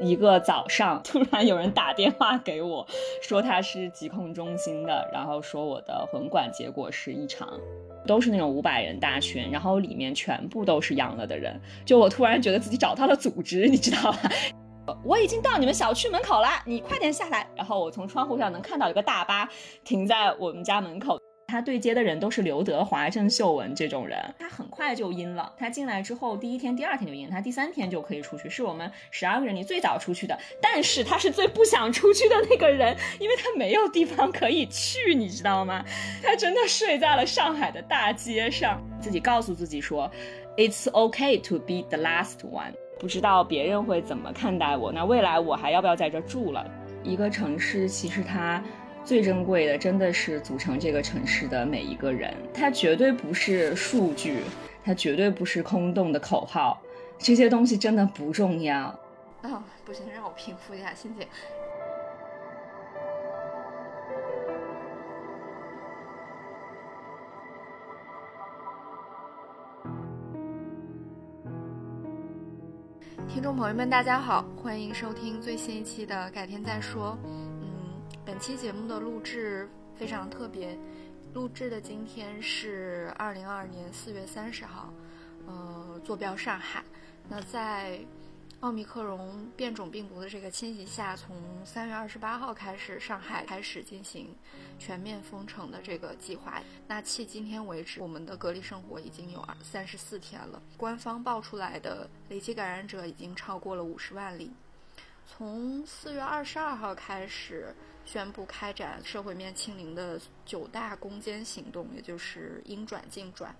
一个早上，突然有人打电话给我，说他是疾控中心的，然后说我的混管结果是异常，都是那种五百人大群，然后里面全部都是阳了的人，就我突然觉得自己找到了组织，你知道吧？我已经到你们小区门口了，你快点下来。然后我从窗户上能看到一个大巴停在我们家门口。他对接的人都是刘德华、郑秀文这种人，他很快就阴了。他进来之后，第一天、第二天就阴，他第三天就可以出去。是我们十二个人里最早出去的，但是他是最不想出去的那个人，因为他没有地方可以去，你知道吗？他真的睡在了上海的大街上，自己告诉自己说，It's okay to be the last one。不知道别人会怎么看待我，那未来我还要不要在这住了？一个城市其实它。最珍贵的真的是组成这个城市的每一个人，它绝对不是数据，它绝对不是空洞的口号，这些东西真的不重要。啊，不行，让我平复一下心情。听众朋友们，大家好，欢迎收听最新一期的《改天再说》。本期节目的录制非常特别，录制的今天是二零二二年四月三十号，呃，坐标上海。那在奥密克戎变种病毒的这个侵袭下，从三月二十八号开始，上海开始进行全面封城的这个计划。那迄今天为止，我们的隔离生活已经有二三十四天了，官方报出来的累计感染者已经超过了五十万例。从四月二十二号开始。宣布开展社会面清零的九大攻坚行动，也就是应转尽转。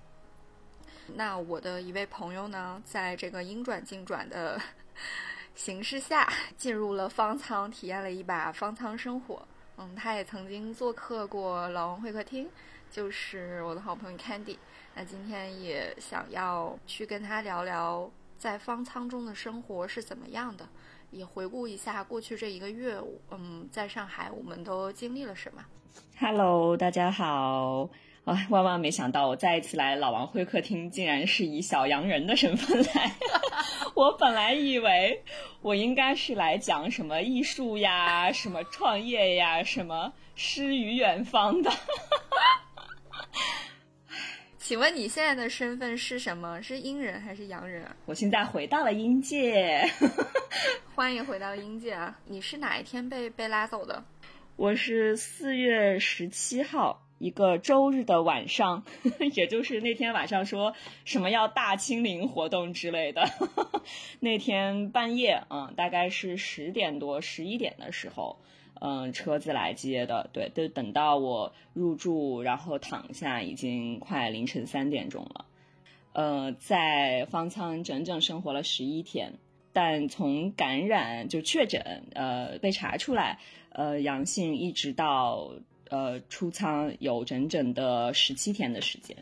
那我的一位朋友呢，在这个应转尽转的 形势下，进入了方舱，体验了一把方舱生活。嗯，他也曾经做客过老王会客厅，就是我的好朋友 Candy。那今天也想要去跟他聊聊，在方舱中的生活是怎么样的。也回顾一下过去这一个月，嗯，在上海我们都经历了什么？Hello，大家好！啊，万万没想到，我再一次来老王会客厅，竟然是以小洋人的身份来。我本来以为我应该是来讲什么艺术呀、什么创业呀、什么诗与远方的。请问你现在的身份是什么？是阴人还是阳人啊？我现在回到了阴界，欢迎回到阴界啊！你是哪一天被被拉走的？我是四月十七号一个周日的晚上，也就是那天晚上说什么要大清零活动之类的，那天半夜，嗯，大概是十点多、十一点的时候。嗯，车子来接的，对，都等到我入住，然后躺下，已经快凌晨三点钟了。呃，在方舱整整生活了十一天，但从感染就确诊，呃，被查出来，呃，阳性，一直到呃出舱有整整的十七天的时间。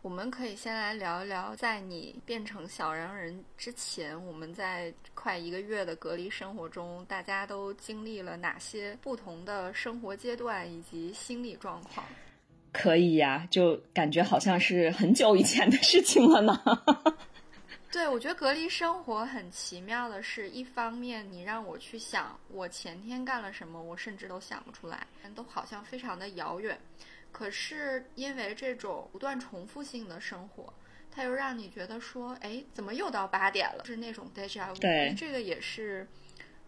我们可以先来聊一聊，在你变成小洋人之前，我们在快一个月的隔离生活中，大家都经历了哪些不同的生活阶段以及心理状况？可以呀，就感觉好像是很久以前的事情了呢。对，我觉得隔离生活很奇妙的是，一方面你让我去想我前天干了什么，我甚至都想不出来，都好像非常的遥远。可是因为这种不断重复性的生活，它又让你觉得说，哎，怎么又到八点了？是那种 deja vu。对，这个也是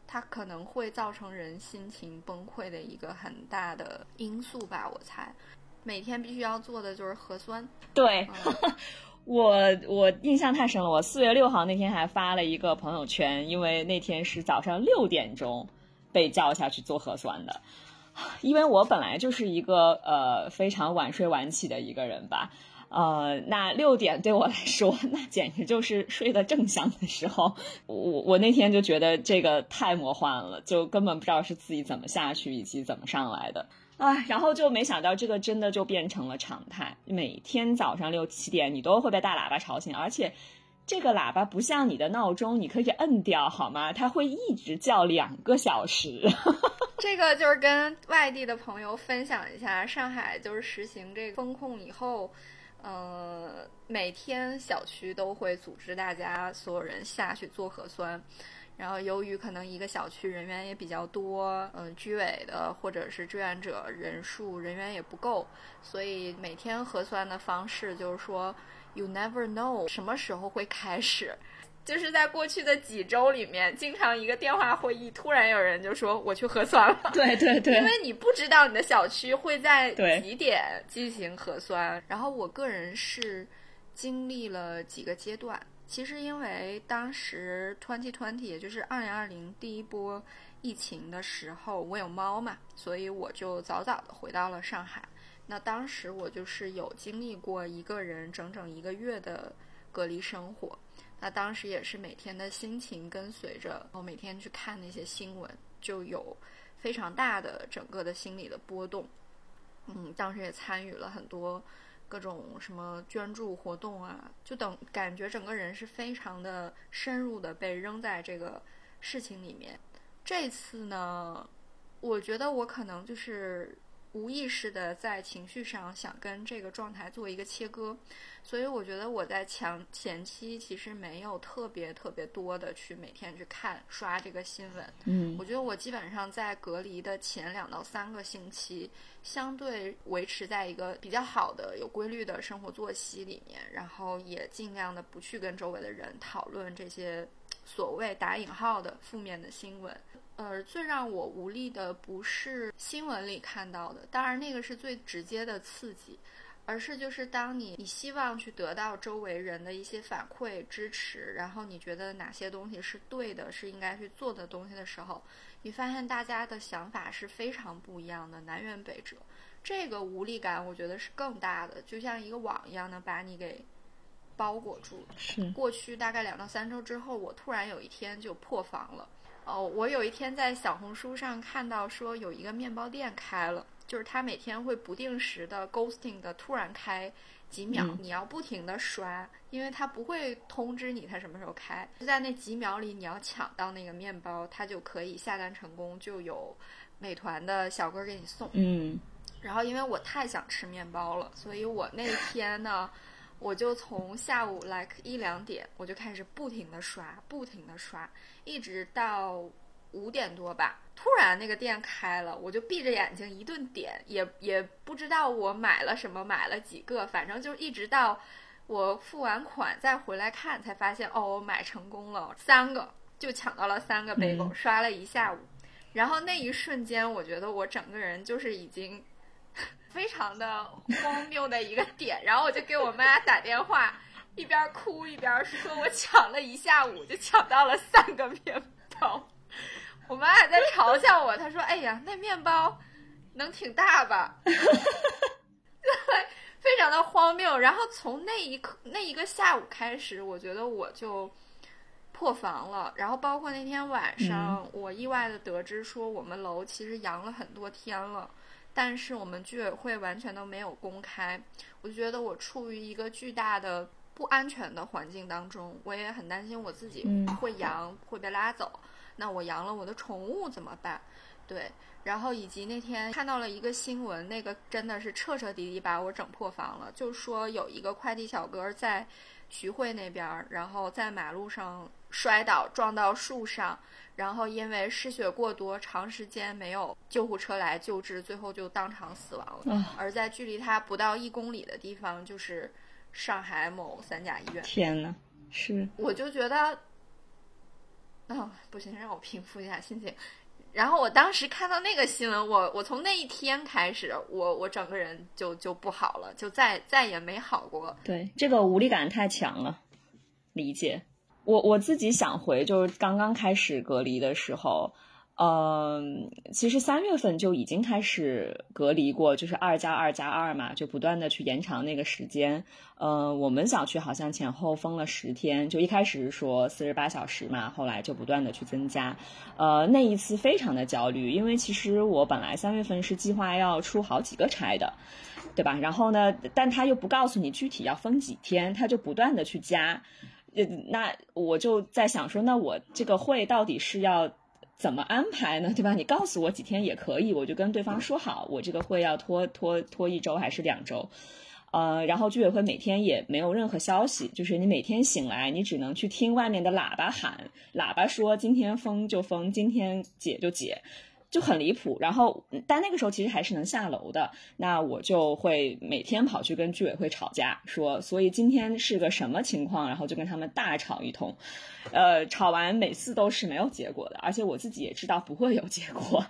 它可能会造成人心情崩溃的一个很大的因素吧。我猜，每天必须要做的就是核酸。对，我我印象太深了。我四月六号那天还发了一个朋友圈，因为那天是早上六点钟被叫下去做核酸的。因为我本来就是一个呃非常晚睡晚起的一个人吧，呃，那六点对我来说，那简直就是睡得正香的时候。我我那天就觉得这个太魔幻了，就根本不知道是自己怎么下去以及怎么上来的啊。然后就没想到这个真的就变成了常态，每天早上六七点你都会被大喇叭吵醒，而且。这个喇叭不像你的闹钟，你可以摁掉好吗？它会一直叫两个小时。这个就是跟外地的朋友分享一下，上海就是实行这个风控以后，呃，每天小区都会组织大家所有人下去做核酸，然后由于可能一个小区人员也比较多，嗯，居委的或者是志愿者人数人员也不够，所以每天核酸的方式就是说，you never know 什么时候会开始。就是在过去的几周里面，经常一个电话会议，突然有人就说我去核酸了。对对对，因为你不知道你的小区会在几点进行核酸。然后我个人是经历了几个阶段。其实因为当时 twenty twenty，也就是二零二零第一波疫情的时候，我有猫嘛，所以我就早早的回到了上海。那当时我就是有经历过一个人整整一个月的隔离生活。那当时也是每天的心情跟随着，我每天去看那些新闻，就有非常大的整个的心理的波动。嗯，当时也参与了很多各种什么捐助活动啊，就等感觉整个人是非常的深入的被扔在这个事情里面。这次呢，我觉得我可能就是无意识的在情绪上想跟这个状态做一个切割。所以我觉得我在前前期其实没有特别特别多的去每天去看刷这个新闻。嗯，我觉得我基本上在隔离的前两到三个星期，相对维持在一个比较好的有规律的生活作息里面，然后也尽量的不去跟周围的人讨论这些所谓打引号的负面的新闻。呃，最让我无力的不是新闻里看到的，当然那个是最直接的刺激。而是就是当你你希望去得到周围人的一些反馈支持，然后你觉得哪些东西是对的，是应该去做的东西的时候，你发现大家的想法是非常不一样的，南辕北辙。这个无力感，我觉得是更大的，就像一个网一样的把你给包裹住。是过去大概两到三周之后，我突然有一天就破防了。哦，我有一天在小红书上看到说有一个面包店开了。就是他每天会不定时的 ghosting 的突然开几秒，你要不停的刷，因为他不会通知你他什么时候开，就在那几秒里你要抢到那个面包，他就可以下单成功，就有美团的小哥给你送。嗯，然后因为我太想吃面包了，所以我那天呢，我就从下午 like 一两点我就开始不停的刷，不停的刷，一直到五点多吧。突然那个店开了，我就闭着眼睛一顿点，也也不知道我买了什么，买了几个，反正就一直到我付完款再回来看，才发现哦，我买成功了，三个就抢到了三个贝狗，刷了一下午，然后那一瞬间，我觉得我整个人就是已经非常的荒谬的一个点，然后我就给我妈打电话，一边哭一边说，我抢了一下午就抢到了三个面包。我妈还在嘲笑我，她说：“哎呀，那面包能挺大吧？”对 非常的荒谬。然后从那一刻那一个下午开始，我觉得我就破防了。然后包括那天晚上，我意外的得知说我们楼其实阳了很多天了，但是我们居委会完全都没有公开。我就觉得我处于一个巨大的不安全的环境当中，我也很担心我自己会阳会被拉走。那我养了我的宠物怎么办？对，然后以及那天看到了一个新闻，那个真的是彻彻底底把我整破防了。就说有一个快递小哥在徐汇那边，然后在马路上摔倒，撞到树上，然后因为失血过多，长时间没有救护车来救治，最后就当场死亡了。而在距离他不到一公里的地方，就是上海某三甲医院。天呐，是，我就觉得。哦，不行，让我平复一下心情。然后我当时看到那个新闻，我我从那一天开始，我我整个人就就不好了，就再再也没好过。对，这个无力感太强了，理解。我我自己想回，就是刚刚开始隔离的时候。嗯，其实三月份就已经开始隔离过，就是二加二加二嘛，就不断的去延长那个时间。嗯，我们小区好像前后封了十天，就一开始是说四十八小时嘛，后来就不断的去增加。呃，那一次非常的焦虑，因为其实我本来三月份是计划要出好几个差的，对吧？然后呢，但他又不告诉你具体要封几天，他就不断的去加。那我就在想说，那我这个会到底是要？怎么安排呢？对吧？你告诉我几天也可以，我就跟对方说好，我这个会要拖拖拖一周还是两周？呃，然后居委会每天也没有任何消息，就是你每天醒来，你只能去听外面的喇叭喊，喇叭说今天封就封，今天解就解。就很离谱，然后但那个时候其实还是能下楼的，那我就会每天跑去跟居委会吵架，说所以今天是个什么情况，然后就跟他们大吵一通，呃，吵完每次都是没有结果的，而且我自己也知道不会有结果，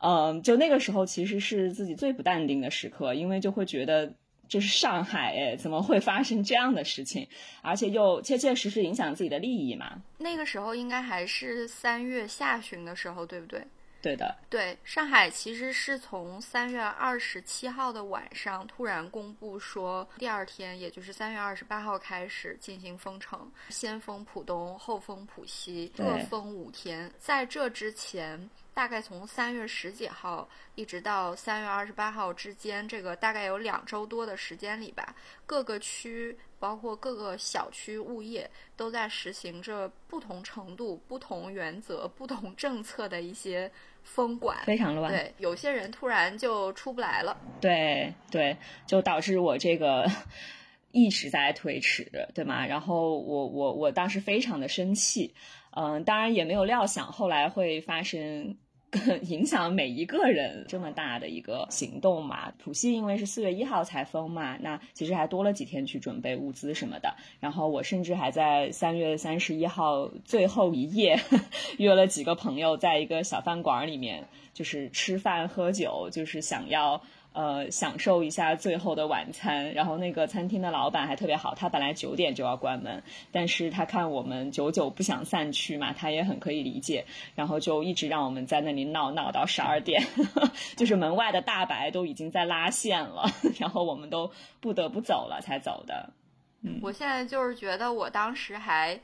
嗯，就那个时候其实是自己最不淡定的时刻，因为就会觉得这是上海，哎，怎么会发生这样的事情，而且又切切实实影响自己的利益嘛？那个时候应该还是三月下旬的时候，对不对？对的，对，上海其实是从三月二十七号的晚上突然公布说，第二天，也就是三月二十八号开始进行封城，先封浦东，后封浦西，各封五天。在这之前，大概从三月十几号一直到三月二十八号之间，这个大概有两周多的时间里吧，各个区，包括各个小区物业，都在实行着不同程度、不同原则、不同政策的一些。封管非常乱，对，有些人突然就出不来了，对对，就导致我这个 一直在推迟，对吗？然后我我我当时非常的生气，嗯，当然也没有料想后来会发生。影响每一个人这么大的一个行动嘛？浦西因为是四月一号才封嘛，那其实还多了几天去准备物资什么的。然后我甚至还在三月三十一号最后一夜 约了几个朋友，在一个小饭馆里面，就是吃饭喝酒，就是想要。呃，享受一下最后的晚餐。然后那个餐厅的老板还特别好，他本来九点就要关门，但是他看我们久久不想散去嘛，他也很可以理解，然后就一直让我们在那里闹闹到十二点，就是门外的大白都已经在拉线了，然后我们都不得不走了才走的。嗯，我现在就是觉得我当时还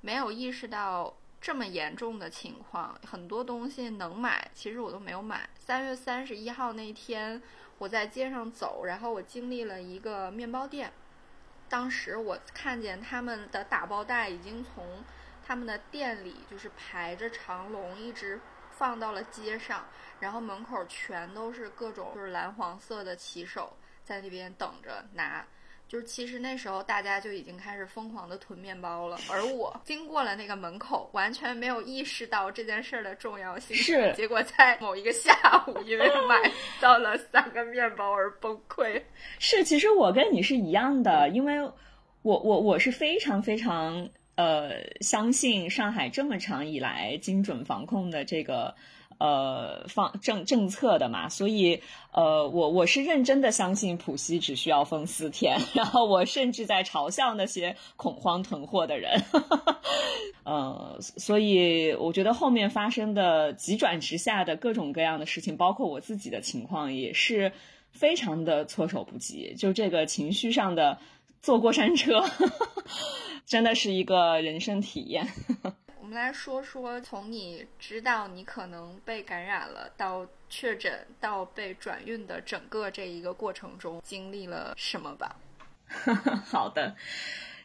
没有意识到。这么严重的情况，很多东西能买，其实我都没有买。三月三十一号那天，我在街上走，然后我经历了一个面包店，当时我看见他们的打包袋已经从他们的店里就是排着长龙，一直放到了街上，然后门口全都是各种就是蓝黄色的骑手在那边等着拿。就是其实那时候大家就已经开始疯狂的囤面包了，而我经过了那个门口，完全没有意识到这件事儿的重要性。是，结果在某一个下午，因为买到了三个面包而崩溃。是，其实我跟你是一样的，因为我我我是非常非常呃相信上海这么长以来精准防控的这个。呃，放政政策的嘛，所以呃，我我是认真的相信浦西只需要封四天，然后我甚至在嘲笑那些恐慌囤货的人，呃，所以我觉得后面发生的急转直下的各种各样的事情，包括我自己的情况，也是非常的措手不及，就这个情绪上的坐过山车，真的是一个人生体验。我们来说说，从你知道你可能被感染了，到确诊，到被转运的整个这一个过程中，经历了什么吧？好的，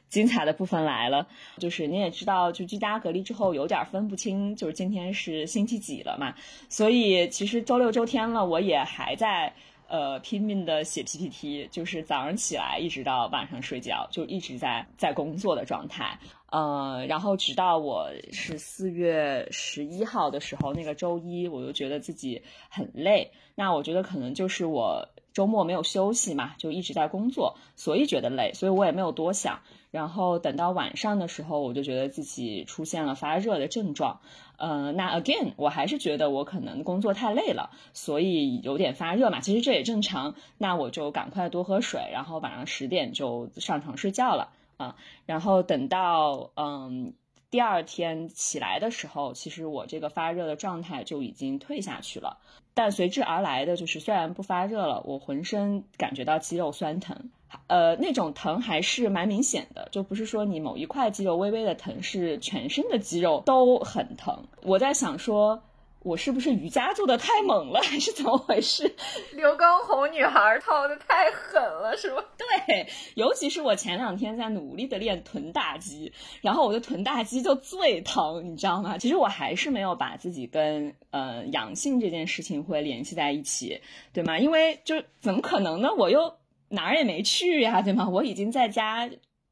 精彩的部分来了，就是你也知道，就居家隔离之后有点分不清，就是今天是星期几了嘛，所以其实周六周天了，我也还在。呃，拼命的写 PPT，就是早上起来一直到晚上睡觉，就一直在在工作的状态。呃，然后直到我是四月十一号的时候，那个周一，我就觉得自己很累。那我觉得可能就是我周末没有休息嘛，就一直在工作，所以觉得累，所以我也没有多想。然后等到晚上的时候，我就觉得自己出现了发热的症状。呃，那 again，我还是觉得我可能工作太累了，所以有点发热嘛。其实这也正常。那我就赶快多喝水，然后晚上十点就上床睡觉了啊。然后等到嗯第二天起来的时候，其实我这个发热的状态就已经退下去了。但随之而来的就是，虽然不发热了，我浑身感觉到肌肉酸疼。呃，那种疼还是蛮明显的，就不是说你某一块肌肉微微的疼，是全身的肌肉都很疼。我在想说，我是不是瑜伽做的太猛了，还是怎么回事？刘畊宏女孩套的太狠了，是吧？对，尤其是我前两天在努力的练臀大肌，然后我的臀大肌就最疼，你知道吗？其实我还是没有把自己跟呃阳性这件事情会联系在一起，对吗？因为就怎么可能呢？我又。哪儿也没去呀，对吗？我已经在家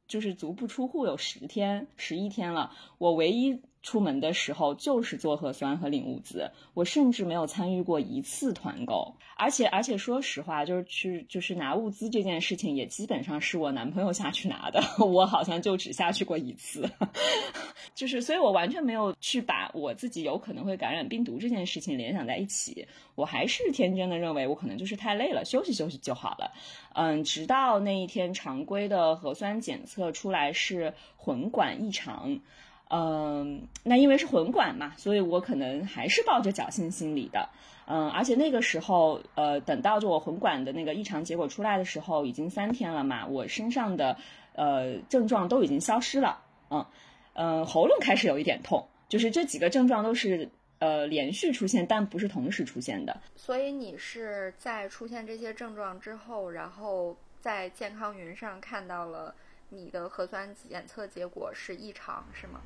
就是足不出户有十天、十一天了，我唯一。出门的时候就是做核酸和领物资，我甚至没有参与过一次团购，而且而且说实话，就是去就是拿物资这件事情也基本上是我男朋友下去拿的，我好像就只下去过一次，就是所以我完全没有去把我自己有可能会感染病毒这件事情联想在一起，我还是天真的认为我可能就是太累了，休息休息就好了，嗯，直到那一天常规的核酸检测出来是混管异常。嗯，那因为是混管嘛，所以我可能还是抱着侥幸心理的。嗯，而且那个时候，呃，等到就我混管的那个异常结果出来的时候，已经三天了嘛，我身上的呃症状都已经消失了。嗯，呃，喉咙开始有一点痛，就是这几个症状都是呃连续出现，但不是同时出现的。所以你是在出现这些症状之后，然后在健康云上看到了你的核酸检测结果是异常，是吗？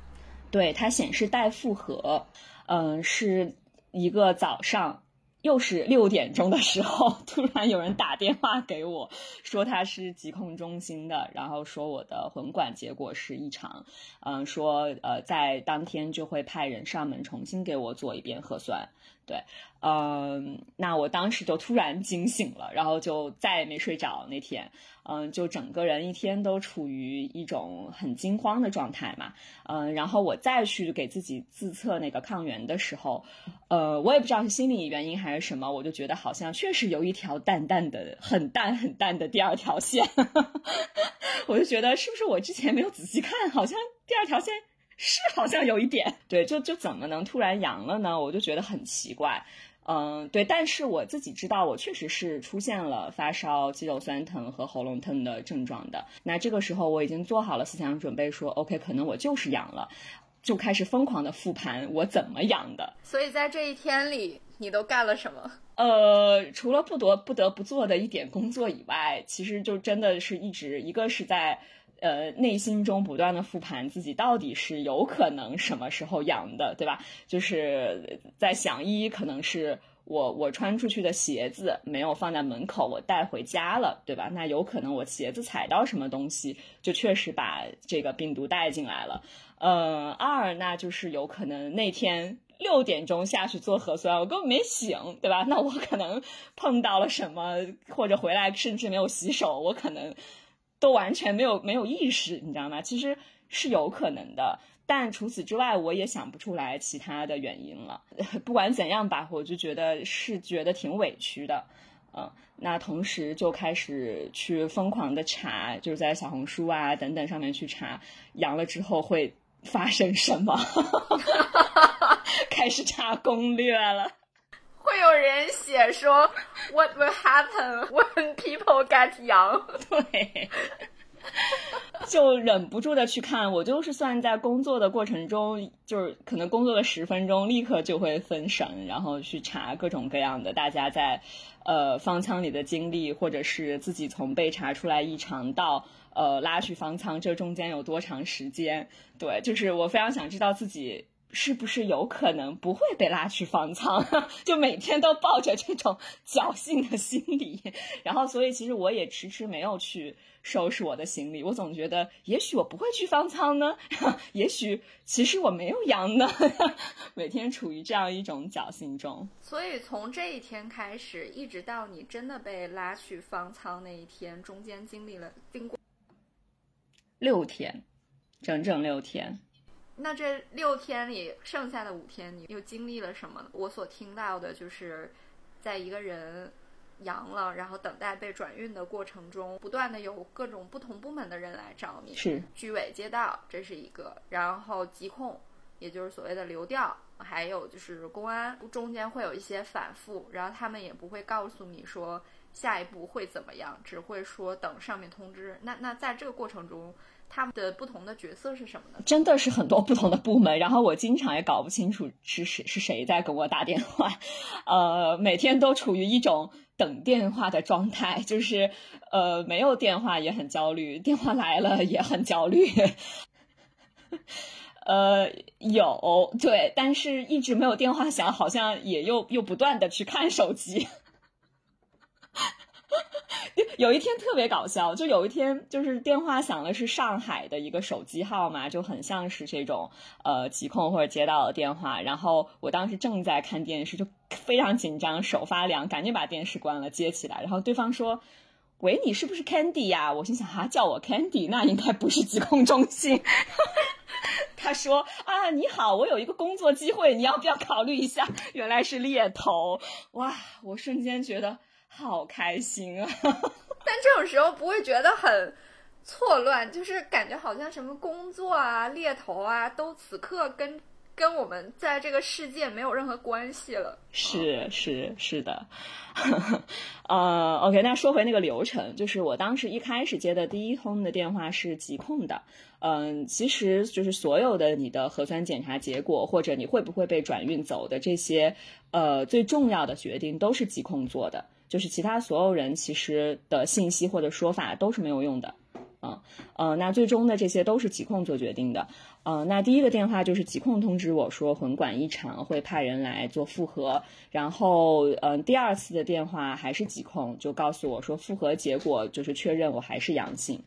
对，它显示待复核，嗯，是一个早上，又是六点钟的时候，突然有人打电话给我，说他是疾控中心的，然后说我的混管结果是异常，嗯，说呃在当天就会派人上门重新给我做一遍核酸。对，嗯，那我当时就突然惊醒了，然后就再也没睡着那天，嗯，就整个人一天都处于一种很惊慌的状态嘛，嗯，然后我再去给自己自测那个抗原的时候，呃，我也不知道是心理原因还是什么，我就觉得好像确实有一条淡淡的、很淡很淡的第二条线，我就觉得是不是我之前没有仔细看，好像第二条线。是好像有一点，对，就就怎么能突然阳了呢？我就觉得很奇怪，嗯，对，但是我自己知道，我确实是出现了发烧、肌肉酸疼和喉咙疼的症状的。那这个时候我已经做好了思想准备，说 OK，可能我就是阳了，就开始疯狂的复盘我怎么阳的。所以在这一天里，你都干了什么？呃，除了不得不得不做的一点工作以外，其实就真的是一直一个是在。呃，内心中不断的复盘自己到底是有可能什么时候阳的，对吧？就是在想，一可能是我我穿出去的鞋子没有放在门口，我带回家了，对吧？那有可能我鞋子踩到什么东西，就确实把这个病毒带进来了。嗯，二那就是有可能那天六点钟下去做核酸，我根本没醒，对吧？那我可能碰到了什么，或者回来甚至没有洗手，我可能。都完全没有没有意识，你知道吗？其实是有可能的，但除此之外，我也想不出来其他的原因了。不管怎样吧，我就觉得是觉得挺委屈的，嗯。那同时就开始去疯狂的查，就是在小红书啊等等上面去查阳了之后会发生什么，开始查攻略了。会有人写说 What will happen when people get young？对，就忍不住的去看。我就是算在工作的过程中，就是可能工作了十分钟，立刻就会分神，然后去查各种各样的大家在呃方舱里的经历，或者是自己从被查出来异常到呃拉去方舱，这中间有多长时间？对，就是我非常想知道自己。是不是有可能不会被拉去方舱？就每天都抱着这种侥幸的心理，然后所以其实我也迟迟没有去收拾我的行李。我总觉得，也许我不会去方舱呢，也许其实我没有阳呢。每天处于这样一种侥幸中。所以从这一天开始，一直到你真的被拉去方舱那一天，中间经历了经过六天，整整六天。那这六天里，剩下的五天，你又经历了什么？我所听到的就是，在一个人阳了，然后等待被转运的过程中，不断的有各种不同部门的人来找你。是居委街道，这是一个；然后疾控，也就是所谓的流调，还有就是公安，中间会有一些反复，然后他们也不会告诉你说下一步会怎么样，只会说等上面通知。那那在这个过程中。他们的不同的角色是什么呢？真的是很多不同的部门，然后我经常也搞不清楚是谁是谁在跟我打电话，呃，每天都处于一种等电话的状态，就是呃没有电话也很焦虑，电话来了也很焦虑，呃有对，但是一直没有电话响，好像也又又不断的去看手机。有一天特别搞笑，就有一天就是电话响了，是上海的一个手机号嘛，就很像是这种呃疾控或者接到的电话。然后我当时正在看电视，就非常紧张，手发凉，赶紧把电视关了，接起来。然后对方说：“喂，你是不是 Candy 呀？”我心想啊，叫我 Candy，那应该不是疾控中心。他说：“啊，你好，我有一个工作机会，你要不要考虑一下？”原来是猎头，哇！我瞬间觉得好开心啊。但这种时候不会觉得很错乱，就是感觉好像什么工作啊、猎头啊，都此刻跟跟我们在这个世界没有任何关系了。是是是的，呃，OK，那说回那个流程，就是我当时一开始接的第一通的电话是疾控的，嗯，其实就是所有的你的核酸检查结果或者你会不会被转运走的这些，呃，最重要的决定都是疾控做的。就是其他所有人其实的信息或者说法都是没有用的，嗯呃，那最终的这些都是疾控做决定的，嗯，那第一个电话就是疾控通知我说混管异常，会派人来做复核，然后嗯，第二次的电话还是疾控就告诉我说复核结果就是确认我还是阳性，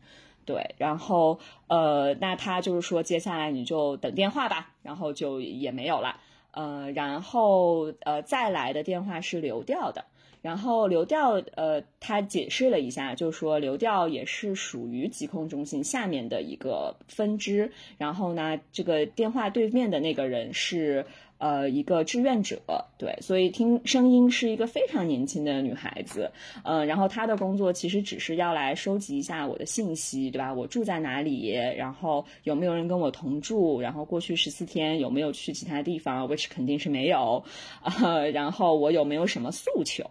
对，然后呃，那他就是说接下来你就等电话吧，然后就也没有了，呃，然后呃再来的电话是流调的。然后流调，呃，他解释了一下，就是说流调也是属于疾控中心下面的一个分支。然后呢，这个电话对面的那个人是。呃，一个志愿者，对，所以听声音是一个非常年轻的女孩子，嗯，然后她的工作其实只是要来收集一下我的信息，对吧？我住在哪里，然后有没有人跟我同住，然后过去十四天有没有去其他地方，which 肯定是没有，呃，然后我有没有什么诉求，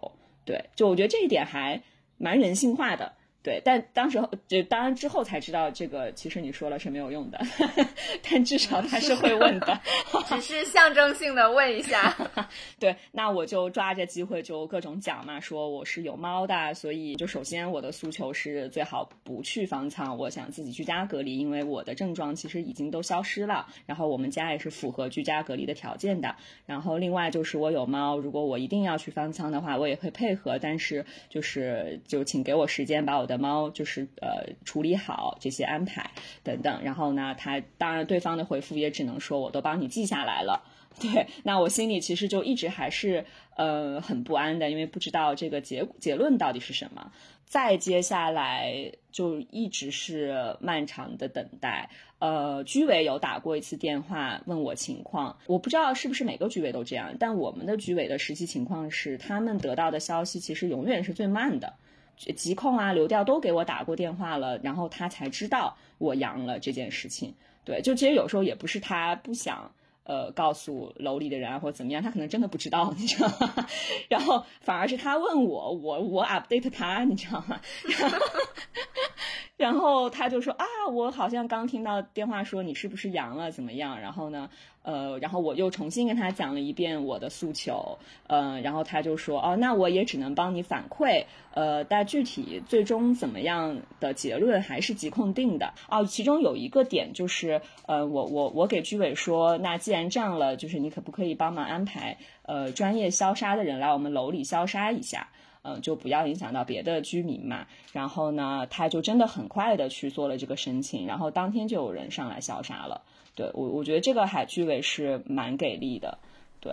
对，就我觉得这一点还蛮人性化的。对，但当时就当然之后才知道，这个其实你说了是没有用的，但至少他是会问的，只是象征性的问一下。对，那我就抓着机会就各种讲嘛，说我是有猫的，所以就首先我的诉求是最好不去方舱，我想自己居家隔离，因为我的症状其实已经都消失了，然后我们家也是符合居家隔离的条件的。然后另外就是我有猫，如果我一定要去方舱的话，我也会配合，但是就是就请给我时间把我。的猫就是呃处理好这些安排等等，然后呢，他当然对方的回复也只能说我都帮你记下来了。对，那我心里其实就一直还是呃很不安的，因为不知道这个结结论到底是什么。再接下来就一直是漫长的等待。呃，居委有打过一次电话问我情况，我不知道是不是每个居委都这样，但我们的居委的实际情况是，他们得到的消息其实永远是最慢的。疾控啊，流调都给我打过电话了，然后他才知道我阳了这件事情。对，就其实有时候也不是他不想呃告诉楼里的人啊，或者怎么样，他可能真的不知道，你知道吗？然后反而是他问我，我我 update 他，你知道吗？然后他就说啊，我好像刚听到电话说你是不是阳了，怎么样？然后呢，呃，然后我又重新跟他讲了一遍我的诉求，呃，然后他就说哦，那我也只能帮你反馈，呃，但具体最终怎么样的结论还是疾控定的。哦，其中有一个点就是，呃，我我我给居委说，那既然这样了，就是你可不可以帮忙安排呃专业消杀的人来我们楼里消杀一下？嗯，就不要影响到别的居民嘛。然后呢，他就真的很快的去做了这个申请，然后当天就有人上来消杀了。对我，我觉得这个海居委是蛮给力的。对，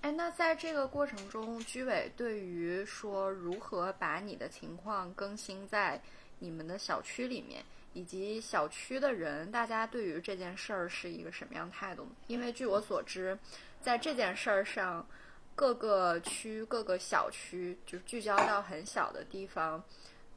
哎，那在这个过程中，居委对于说如何把你的情况更新在你们的小区里面，以及小区的人，大家对于这件事儿是一个什么样态度？因为据我所知，在这件事儿上。各个区、各个小区就聚焦到很小的地方，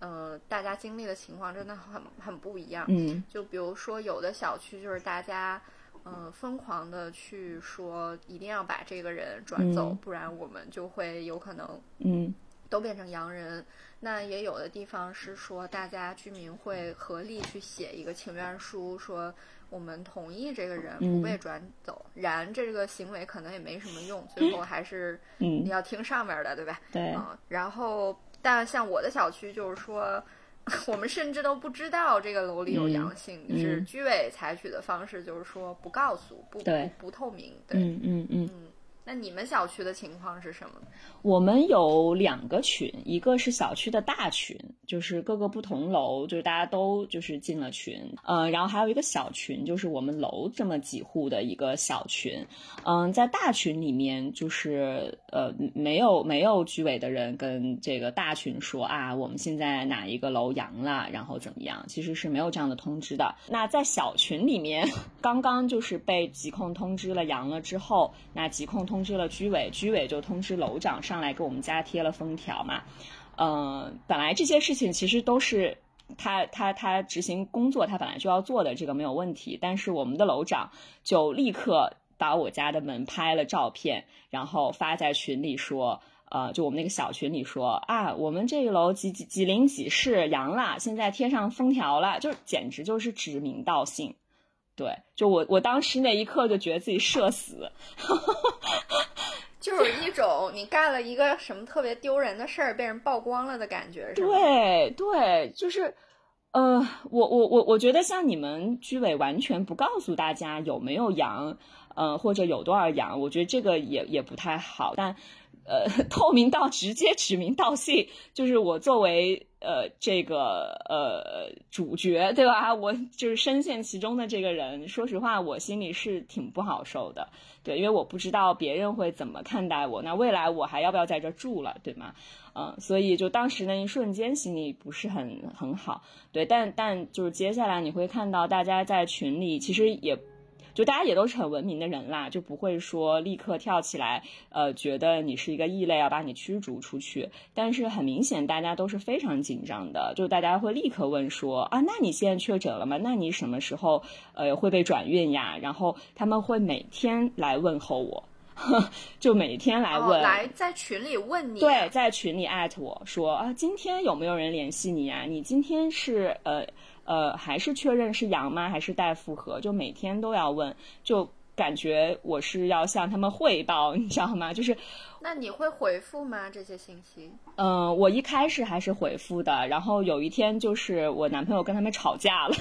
呃，大家经历的情况真的很很不一样。嗯，就比如说有的小区就是大家，呃，疯狂的去说一定要把这个人转走，不然我们就会有可能，嗯，都变成洋人。那也有的地方是说大家居民会合力去写一个请愿书，说。我们同意这个人不被转走，然这个行为可能也没什么用，最后还是你要听上面的，对吧？对。然后，但像我的小区就是说，我们甚至都不知道这个楼里有阳性，就是居委采取的方式就是说不告诉，不不透明。对，嗯嗯嗯。那你们小区的情况是什么？我们有两个群，一个是小区的大群，就是各个不同楼，就是大家都就是进了群，呃，然后还有一个小群，就是我们楼这么几户的一个小群，嗯，在大群里面就是呃没有没有居委的人跟这个大群说啊，我们现在哪一个楼阳了，然后怎么样，其实是没有这样的通知的。那在小群里面，刚刚就是被疾控通知了阳了之后，那疾控。通知了居委，居委就通知楼长上来给我们家贴了封条嘛。嗯，本来这些事情其实都是他他他执行工作，他本来就要做的，这个没有问题。但是我们的楼长就立刻把我家的门拍了照片，然后发在群里说，呃，就我们那个小群里说啊，我们这一楼几几几零几室阳了，现在贴上封条了，就简直就是指名道姓。对，就我我当时那一刻就觉得自己社死，就是 一种你干了一个什么特别丢人的事儿，被人曝光了的感觉，是对对，就是，呃，我我我我觉得像你们居委完全不告诉大家有没有阳，呃，或者有多少阳，我觉得这个也也不太好，但。呃，透明到直接指名道姓，就是我作为呃这个呃主角，对吧？我就是深陷其中的这个人。说实话，我心里是挺不好受的，对，因为我不知道别人会怎么看待我。那未来我还要不要在这住了，对吗？嗯，所以就当时那一瞬间心里不是很很好，对。但但就是接下来你会看到大家在群里，其实也。就大家也都是很文明的人啦，就不会说立刻跳起来，呃，觉得你是一个异类，要把你驱逐出去。但是很明显，大家都是非常紧张的，就大家会立刻问说啊，那你现在确诊了吗？那你什么时候呃会被转运呀？然后他们会每天来问候我，就每天来问，来在群里问你，对，在群里艾特我说啊，今天有没有人联系你呀？你今天是呃。呃，还是确认是阳吗？还是带复合？就每天都要问，就感觉我是要向他们汇报，你知道吗？就是，那你会回复吗？这些信息？嗯，我一开始还是回复的，然后有一天就是我男朋友跟他们吵架了。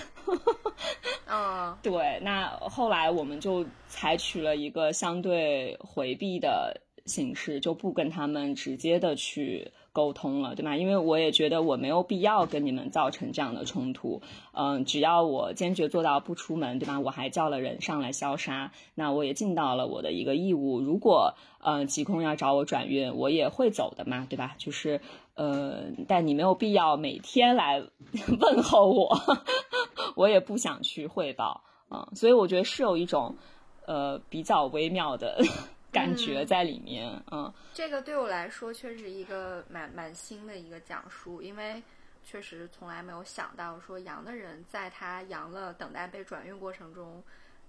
嗯，对，那后来我们就采取了一个相对回避的形式，就不跟他们直接的去。沟通了，对吗？因为我也觉得我没有必要跟你们造成这样的冲突。嗯，只要我坚决做到不出门，对吧？我还叫了人上来消杀，那我也尽到了我的一个义务。如果嗯疾控要找我转运，我也会走的嘛，对吧？就是呃，但你没有必要每天来问候我，我也不想去汇报嗯，所以我觉得是有一种呃比较微妙的。感觉在里面，嗯，这个对我来说确实一个蛮蛮新的一个讲述，因为确实从来没有想到说阳的人在他阳了等待被转运过程中，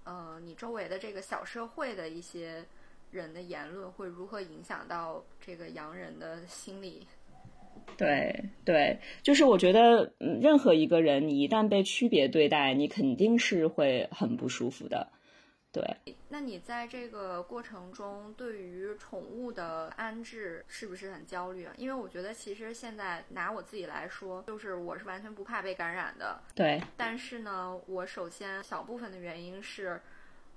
呃，你周围的这个小社会的一些人的言论会如何影响到这个洋人的心理？对对，就是我觉得，嗯任何一个人你一旦被区别对待，你肯定是会很不舒服的。对，那你在这个过程中，对于宠物的安置是不是很焦虑啊？因为我觉得，其实现在拿我自己来说，就是我是完全不怕被感染的。对。但是呢，我首先小部分的原因是，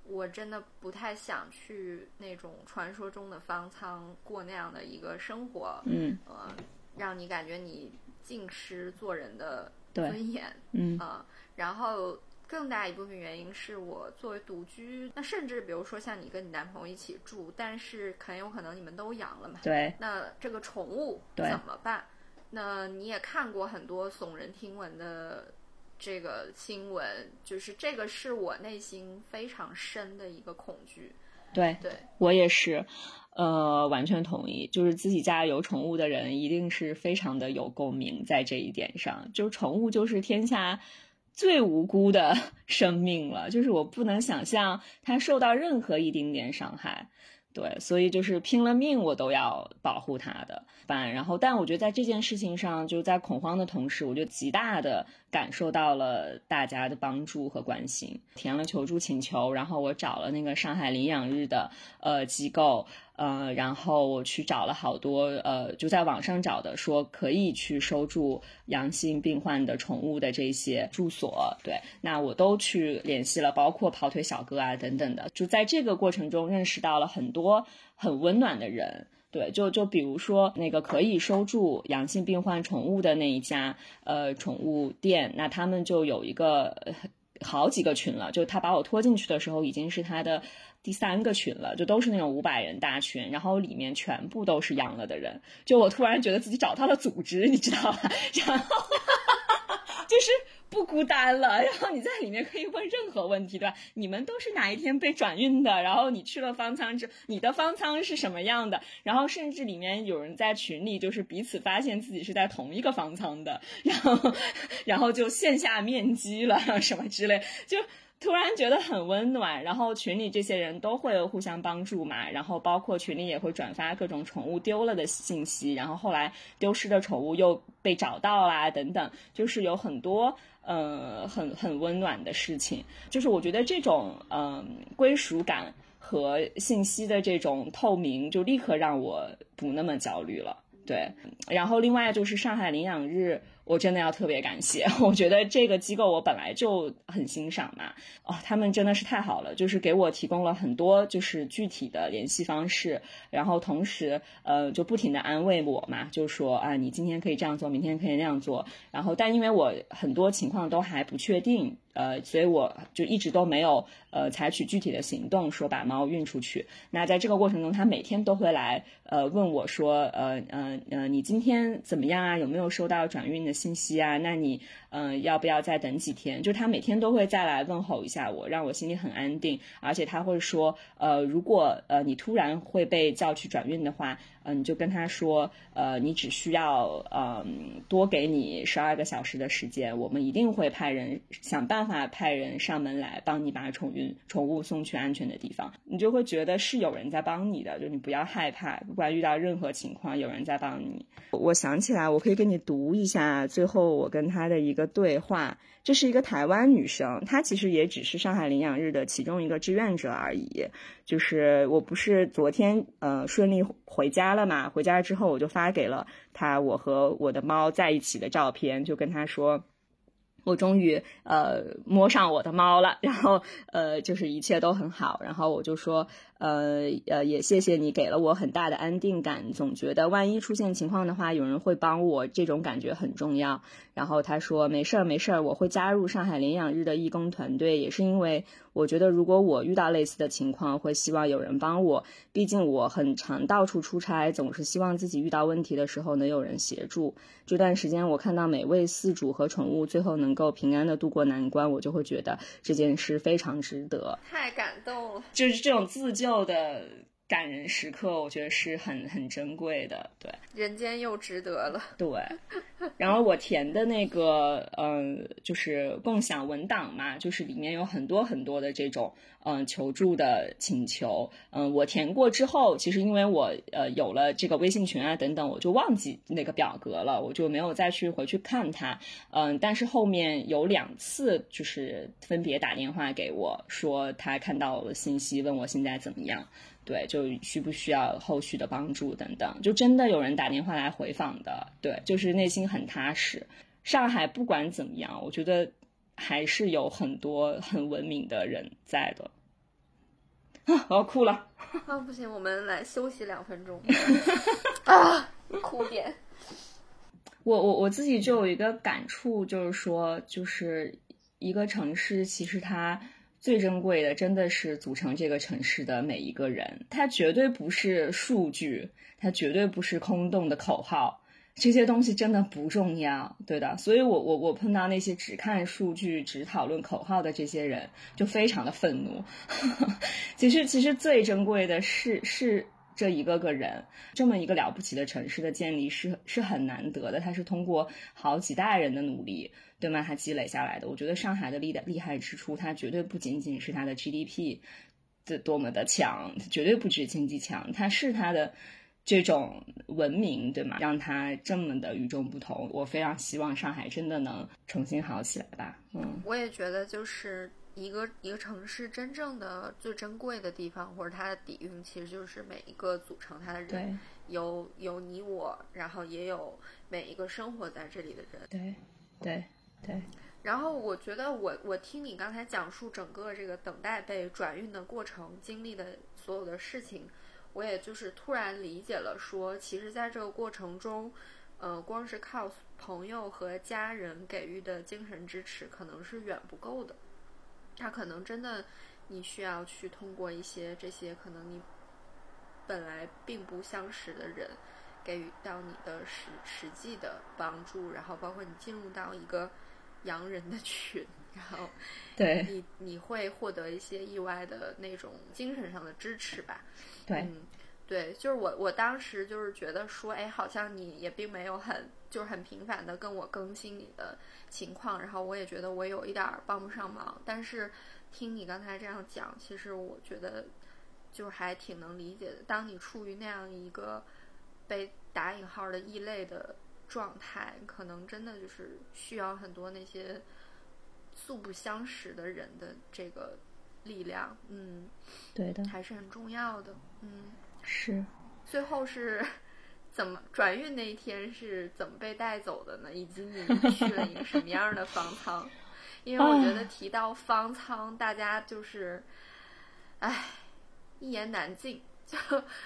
我真的不太想去那种传说中的方舱过那样的一个生活。嗯。呃，让你感觉你尽失做人的尊严。嗯。啊，然后。更大一部分原因是我作为独居，那甚至比如说像你跟你男朋友一起住，但是很有可能你们都养了嘛？对。那这个宠物怎么办？那你也看过很多耸人听闻的这个新闻，就是这个是我内心非常深的一个恐惧。对，对我也是，呃，完全同意。就是自己家有宠物的人，一定是非常的有共鸣在这一点上。就宠物就是天下。最无辜的 生命了，就是我不能想象它受到任何一丁点伤害，对，所以就是拼了命我都要保护它的。办，然后，但我觉得在这件事情上，就在恐慌的同时，我就极大的感受到了大家的帮助和关心，填了求助请求，然后我找了那个上海领养日的呃机构，呃，然后我去找了好多，呃，就在网上找的，说可以去收住阳性病患的宠物的这些住所，对，那我都去联系了，包括跑腿小哥啊等等的，就在这个过程中认识到了很多很温暖的人，对，就就比如说那个可以收住阳性病患宠物的那一家，呃，宠物店，那他们就有一个好几个群了，就他把我拖进去的时候，已经是他的。第三个群了，就都是那种五百人大群，然后里面全部都是阳了的人，就我突然觉得自己找到了组织，你知道吧？然后就是不孤单了，然后你在里面可以问任何问题，对吧？你们都是哪一天被转运的？然后你去了方舱之，你的方舱是什么样的？然后甚至里面有人在群里就是彼此发现自己是在同一个方舱的，然后 然后就线下面基了什么之类，就。突然觉得很温暖，然后群里这些人都会互相帮助嘛，然后包括群里也会转发各种宠物丢了的信息，然后后来丢失的宠物又被找到啦，等等，就是有很多呃很很温暖的事情，就是我觉得这种嗯归属感和信息的这种透明，就立刻让我不那么焦虑了，对，然后另外就是上海领养日。我真的要特别感谢，我觉得这个机构我本来就很欣赏嘛，哦，他们真的是太好了，就是给我提供了很多就是具体的联系方式，然后同时呃就不停的安慰我嘛，就说啊你今天可以这样做，明天可以那样做，然后但因为我很多情况都还不确定。呃，所以我就一直都没有呃采取具体的行动，说把猫运出去。那在这个过程中，他每天都会来呃问我说，呃呃呃，你今天怎么样啊？有没有收到转运的信息啊？那你。嗯，要不要再等几天？就是他每天都会再来问候一下我，让我心里很安定。而且他会说，呃，如果呃你突然会被叫去转运的话，嗯，你就跟他说，呃，你只需要嗯多给你十二个小时的时间，我们一定会派人想办法派人上门来帮你把宠运宠物送去安全的地方。你就会觉得是有人在帮你的，就你不要害怕，不管遇到任何情况，有人在帮你。我想起来，我可以给你读一下最后我跟他的一个。对话，这是一个台湾女生，她其实也只是上海领养日的其中一个志愿者而已。就是我不是昨天呃顺利回家了嘛？回家之后我就发给了她我和我的猫在一起的照片，就跟她说。我终于呃摸上我的猫了，然后呃就是一切都很好，然后我就说呃呃也谢谢你给了我很大的安定感，总觉得万一出现情况的话有人会帮我，这种感觉很重要。然后他说没事儿没事儿，我会加入上海领养日的义工团队，也是因为。我觉得如果我遇到类似的情况，会希望有人帮我。毕竟我很常到处出差，总是希望自己遇到问题的时候能有人协助。这段时间，我看到每位饲主和宠物最后能够平安的度过难关，我就会觉得这件事非常值得。太感动了，就是这种自救旧的。感人时刻，我觉得是很很珍贵的，对，人间又值得了，对。然后我填的那个，嗯，就是共享文档嘛，就是里面有很多很多的这种，嗯，求助的请求，嗯，我填过之后，其实因为我呃有了这个微信群啊等等，我就忘记那个表格了，我就没有再去回去看它，嗯，但是后面有两次就是分别打电话给我说他看到了信息，问我现在怎么样。对，就需不需要后续的帮助等等，就真的有人打电话来回访的，对，就是内心很踏实。上海不管怎么样，我觉得还是有很多很文明的人在的。啊，我要哭了。啊，不行，我们来休息两分钟。啊，哭点。我我我自己就有一个感触，就是说，就是一个城市，其实它。最珍贵的真的是组成这个城市的每一个人，它绝对不是数据，它绝对不是空洞的口号，这些东西真的不重要，对的。所以我我我碰到那些只看数据、只讨论口号的这些人，就非常的愤怒。其实其实最珍贵的是是这一个个人，这么一个了不起的城市的建立是是很难得的，它是通过好几代人的努力。对吗？它积累下来的，我觉得上海的厉的厉害之处，它绝对不仅仅是它的 GDP 的多么的强，绝对不止经济强，它是它的这种文明，对吗？让它这么的与众不同。我非常希望上海真的能重新好起来吧。嗯，我也觉得，就是一个一个城市真正的最珍贵的地方，或者它的底蕴，其实就是每一个组成它的人，有有你我，然后也有每一个生活在这里的人。对，对，对。然后我觉得，我我听你刚才讲述整个这个等待被转运的过程，经历的所有的事情，我也就是突然理解了，说其实在这个过程中，呃，光是靠朋友和家人给予的精神支持，可能是远不够的。他可能真的，你需要去通过一些这些可能你本来并不相识的人，给予到你的实实际的帮助，然后包括你进入到一个洋人的群，然后对你你会获得一些意外的那种精神上的支持吧？对。对，就是我，我当时就是觉得说，哎，好像你也并没有很，就是很频繁的跟我更新你的情况，然后我也觉得我有一点帮不上忙。但是听你刚才这样讲，其实我觉得就还挺能理解的。当你处于那样一个被打引号的异类的状态，可能真的就是需要很多那些素不相识的人的这个力量，嗯，对的，还是很重要的，嗯。是，最后是怎么转运那一天是怎么被带走的呢？以及你去了一个什么样的方舱？因为我觉得提到方舱，大家就是，唉，一言难尽。就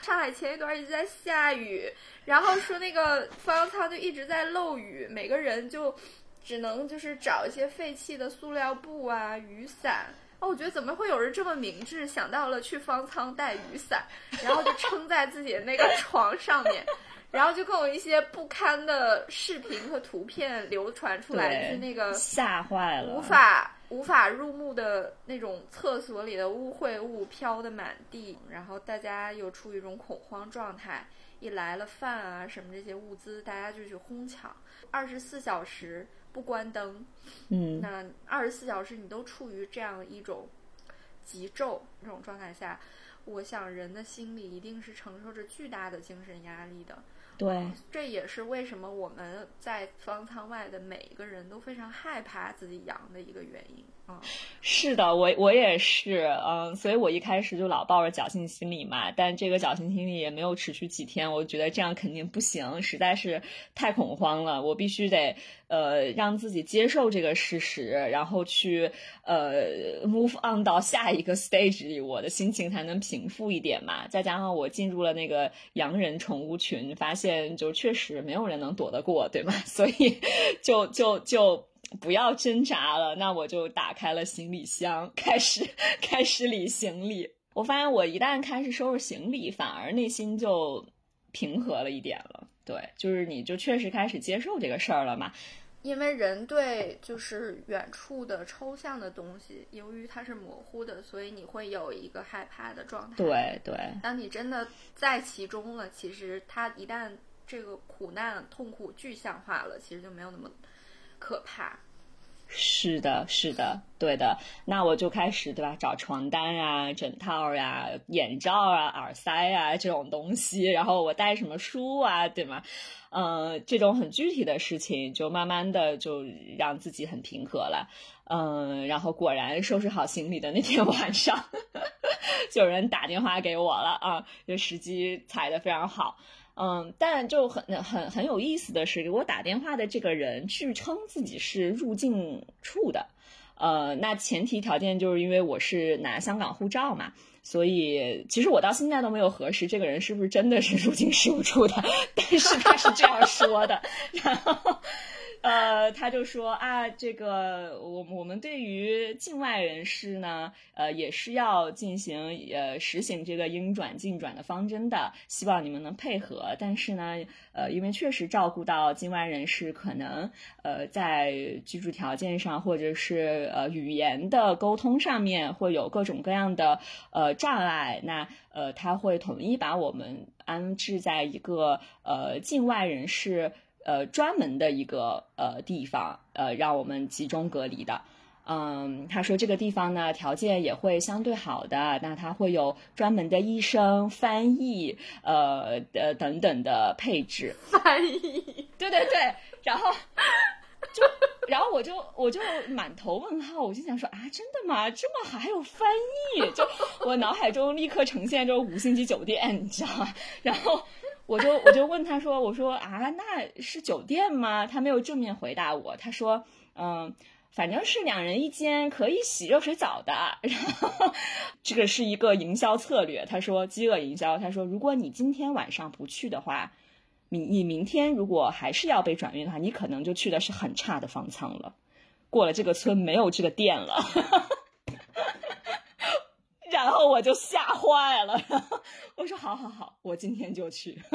上海前一段一直在下雨，然后说那个方舱就一直在漏雨，每个人就只能就是找一些废弃的塑料布啊、雨伞。哦，我觉得怎么会有人这么明智，想到了去方舱带雨伞，然后就撑在自己的那个床上面，然后就更有一些不堪的视频和图片流传出来，就是那个吓坏了，无法无法入目的那种厕所里的污秽物飘的满地，然后大家又处于一种恐慌状态，一来了饭啊什么这些物资，大家就去哄抢，二十四小时。不关灯，嗯，那二十四小时你都处于这样一种急骤这种状态下，我想人的心里一定是承受着巨大的精神压力的。对，这也是为什么我们在方舱外的每一个人都非常害怕自己阳的一个原因。是的，我我也是，嗯，所以我一开始就老抱着侥幸心理嘛，但这个侥幸心理也没有持续几天，我觉得这样肯定不行，实在是太恐慌了，我必须得呃让自己接受这个事实，然后去呃 move on 到下一个 stage 里，我的心情才能平复一点嘛。再加上我进入了那个洋人宠物群，发现。就确实没有人能躲得过，对吗？所以就就就不要挣扎了。那我就打开了行李箱，开始 开始理行李。我发现我一旦开始收拾行李，反而内心就平和了一点了。对，就是你就确实开始接受这个事儿了嘛。因为人对就是远处的抽象的东西，由于它是模糊的，所以你会有一个害怕的状态。对对。当你真的在其中了，其实它一旦这个苦难痛苦具象化了，其实就没有那么可怕。是的，是的，对的。那我就开始对吧，找床单啊、枕套呀、眼罩啊、耳塞啊这种东西，然后我带什么书啊，对吗？嗯，这种很具体的事情，就慢慢的就让自己很平和了。嗯，然后果然收拾好行李的那天晚上，就有人打电话给我了啊，就时机踩的非常好。嗯，但就很很很有意思的是，给我打电话的这个人据称自己是入境处的，呃，那前提条件就是因为我是拿香港护照嘛，所以其实我到现在都没有核实这个人是不是真的是入境事务处的，但是他是这样说的，然后。呃，他就说啊，这个我我们对于境外人士呢，呃，也是要进行呃实行这个应转尽转的方针的，希望你们能配合。但是呢，呃，因为确实照顾到境外人士可能呃在居住条件上或者是呃语言的沟通上面会有各种各样的呃障碍，那呃他会统一把我们安置在一个呃境外人士。呃，专门的一个呃地方，呃，让我们集中隔离的。嗯，他说这个地方呢，条件也会相对好的，那他会有专门的医生、翻译，呃呃等等的配置。翻译，对对对。然后 就然后我就我就满头问号，我就想说啊，真的吗？这么好还有翻译？就我脑海中立刻呈现就五星级酒店，你知道吗？然后我就我就问他说，我说啊，那是酒店吗？他没有正面回答我，他说嗯。反正是两人一间，可以洗热水澡的。然后这个是一个营销策略。他说饥饿营销。他说如果你今天晚上不去的话，你你明天如果还是要被转运的话，你可能就去的是很差的方舱了。过了这个村没有这个店了。然后我就吓坏了。我说好好好，我今天就去。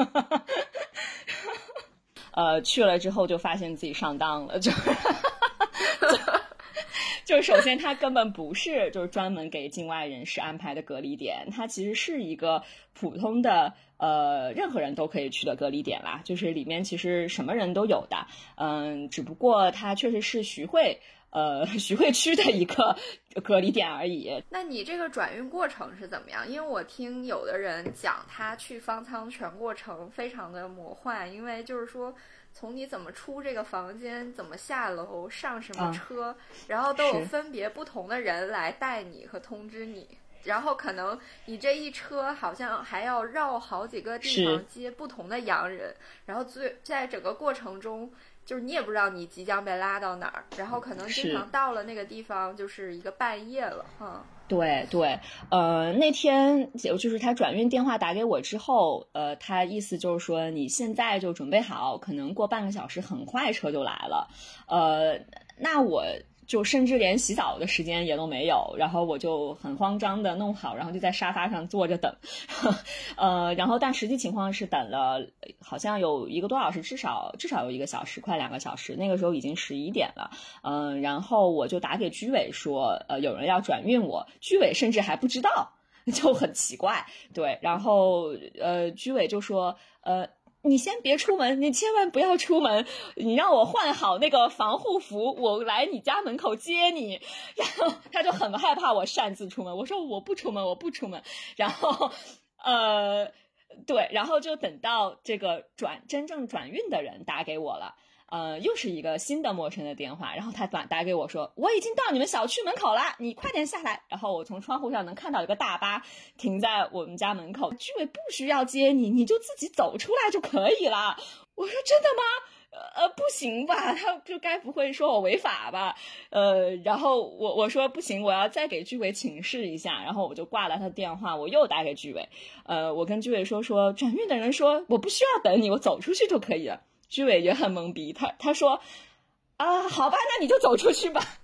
呃，去了之后就发现自己上当了，就。就首先，它根本不是就是专门给境外人士安排的隔离点，它其实是一个普通的呃任何人都可以去的隔离点啦。就是里面其实什么人都有的，嗯，只不过它确实是徐汇呃 徐汇区的一个隔离点而已。那你这个转运过程是怎么样？因为我听有的人讲，他去方舱全过程非常的魔幻，因为就是说。从你怎么出这个房间，怎么下楼，上什么车，然后都有分别不同的人来带你和通知你，然后可能你这一车好像还要绕好几个地方接不同的洋人，然后最在整个过程中，就是你也不知道你即将被拉到哪儿，然后可能经常到了那个地方就是一个半夜了，嗯。对对，呃，那天就是他转运电话打给我之后，呃，他意思就是说你现在就准备好，可能过半个小时，很快车就来了，呃，那我。就甚至连洗澡的时间也都没有，然后我就很慌张的弄好，然后就在沙发上坐着等，呃，然后但实际情况是等了好像有一个多小时，至少至少有一个小时，快两个小时。那个时候已经十一点了，嗯，然后我就打给居委说，呃，有人要转运我，居委甚至还不知道，就很奇怪，对，然后呃，居委就说，呃。你先别出门，你千万不要出门。你让我换好那个防护服，我来你家门口接你。然后他就很害怕我擅自出门。我说我不出门，我不出门。然后，呃，对，然后就等到这个转真正转运的人打给我了。呃，又是一个新的陌生的电话，然后他打打给我说，我已经到你们小区门口了，你快点下来。然后我从窗户上能看到一个大巴停在我们家门口，居委不需要接你，你就自己走出来就可以了。我说真的吗？呃，不行吧？他就该不会说我违法吧？呃，然后我我说不行，我要再给居委请示一下。然后我就挂了他电话，我又打给居委。呃，我跟居委说说，转运的人说我不需要等你，我走出去就可以了。居委也很懵逼，他他说啊，好吧，那你就走出去吧。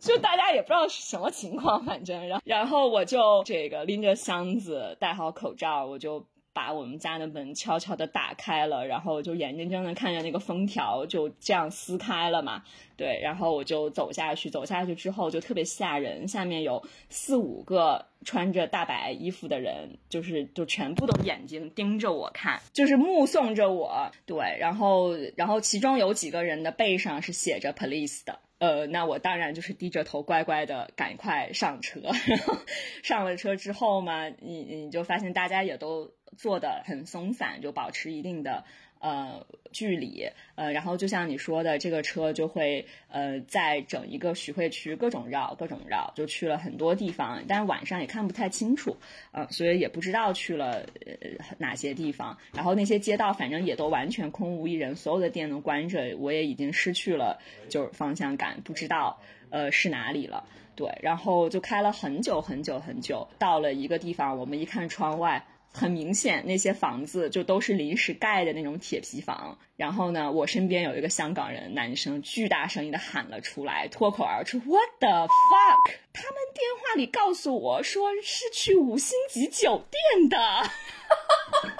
就大家也不知道是什么情况，反正，然然后我就这个拎着箱子，戴好口罩，我就。把我们家的门悄悄的打开了，然后就眼睁睁的看着那个封条就这样撕开了嘛。对，然后我就走下去，走下去之后就特别吓人，下面有四五个穿着大白衣服的人，就是就全部都眼睛盯着我看，就是目送着我。对，然后然后其中有几个人的背上是写着 police 的。呃，那我当然就是低着头乖乖的赶快上车。然 后上了车之后嘛，你你就发现大家也都坐的很松散，就保持一定的。呃，距离，呃，然后就像你说的，这个车就会呃，在整一个徐汇区各种绕，各种绕，就去了很多地方，但是晚上也看不太清楚，呃，所以也不知道去了呃哪些地方。然后那些街道反正也都完全空无一人，所有的店都关着，我也已经失去了就是方向感，不知道呃是哪里了。对，然后就开了很久很久很久，到了一个地方，我们一看窗外。很明显，那些房子就都是临时盖的那种铁皮房。然后呢，我身边有一个香港人男生，巨大声音的喊了出来，脱口而出：“What the fuck！” 他们电话里告诉我说是去五星级酒店的。哈哈哈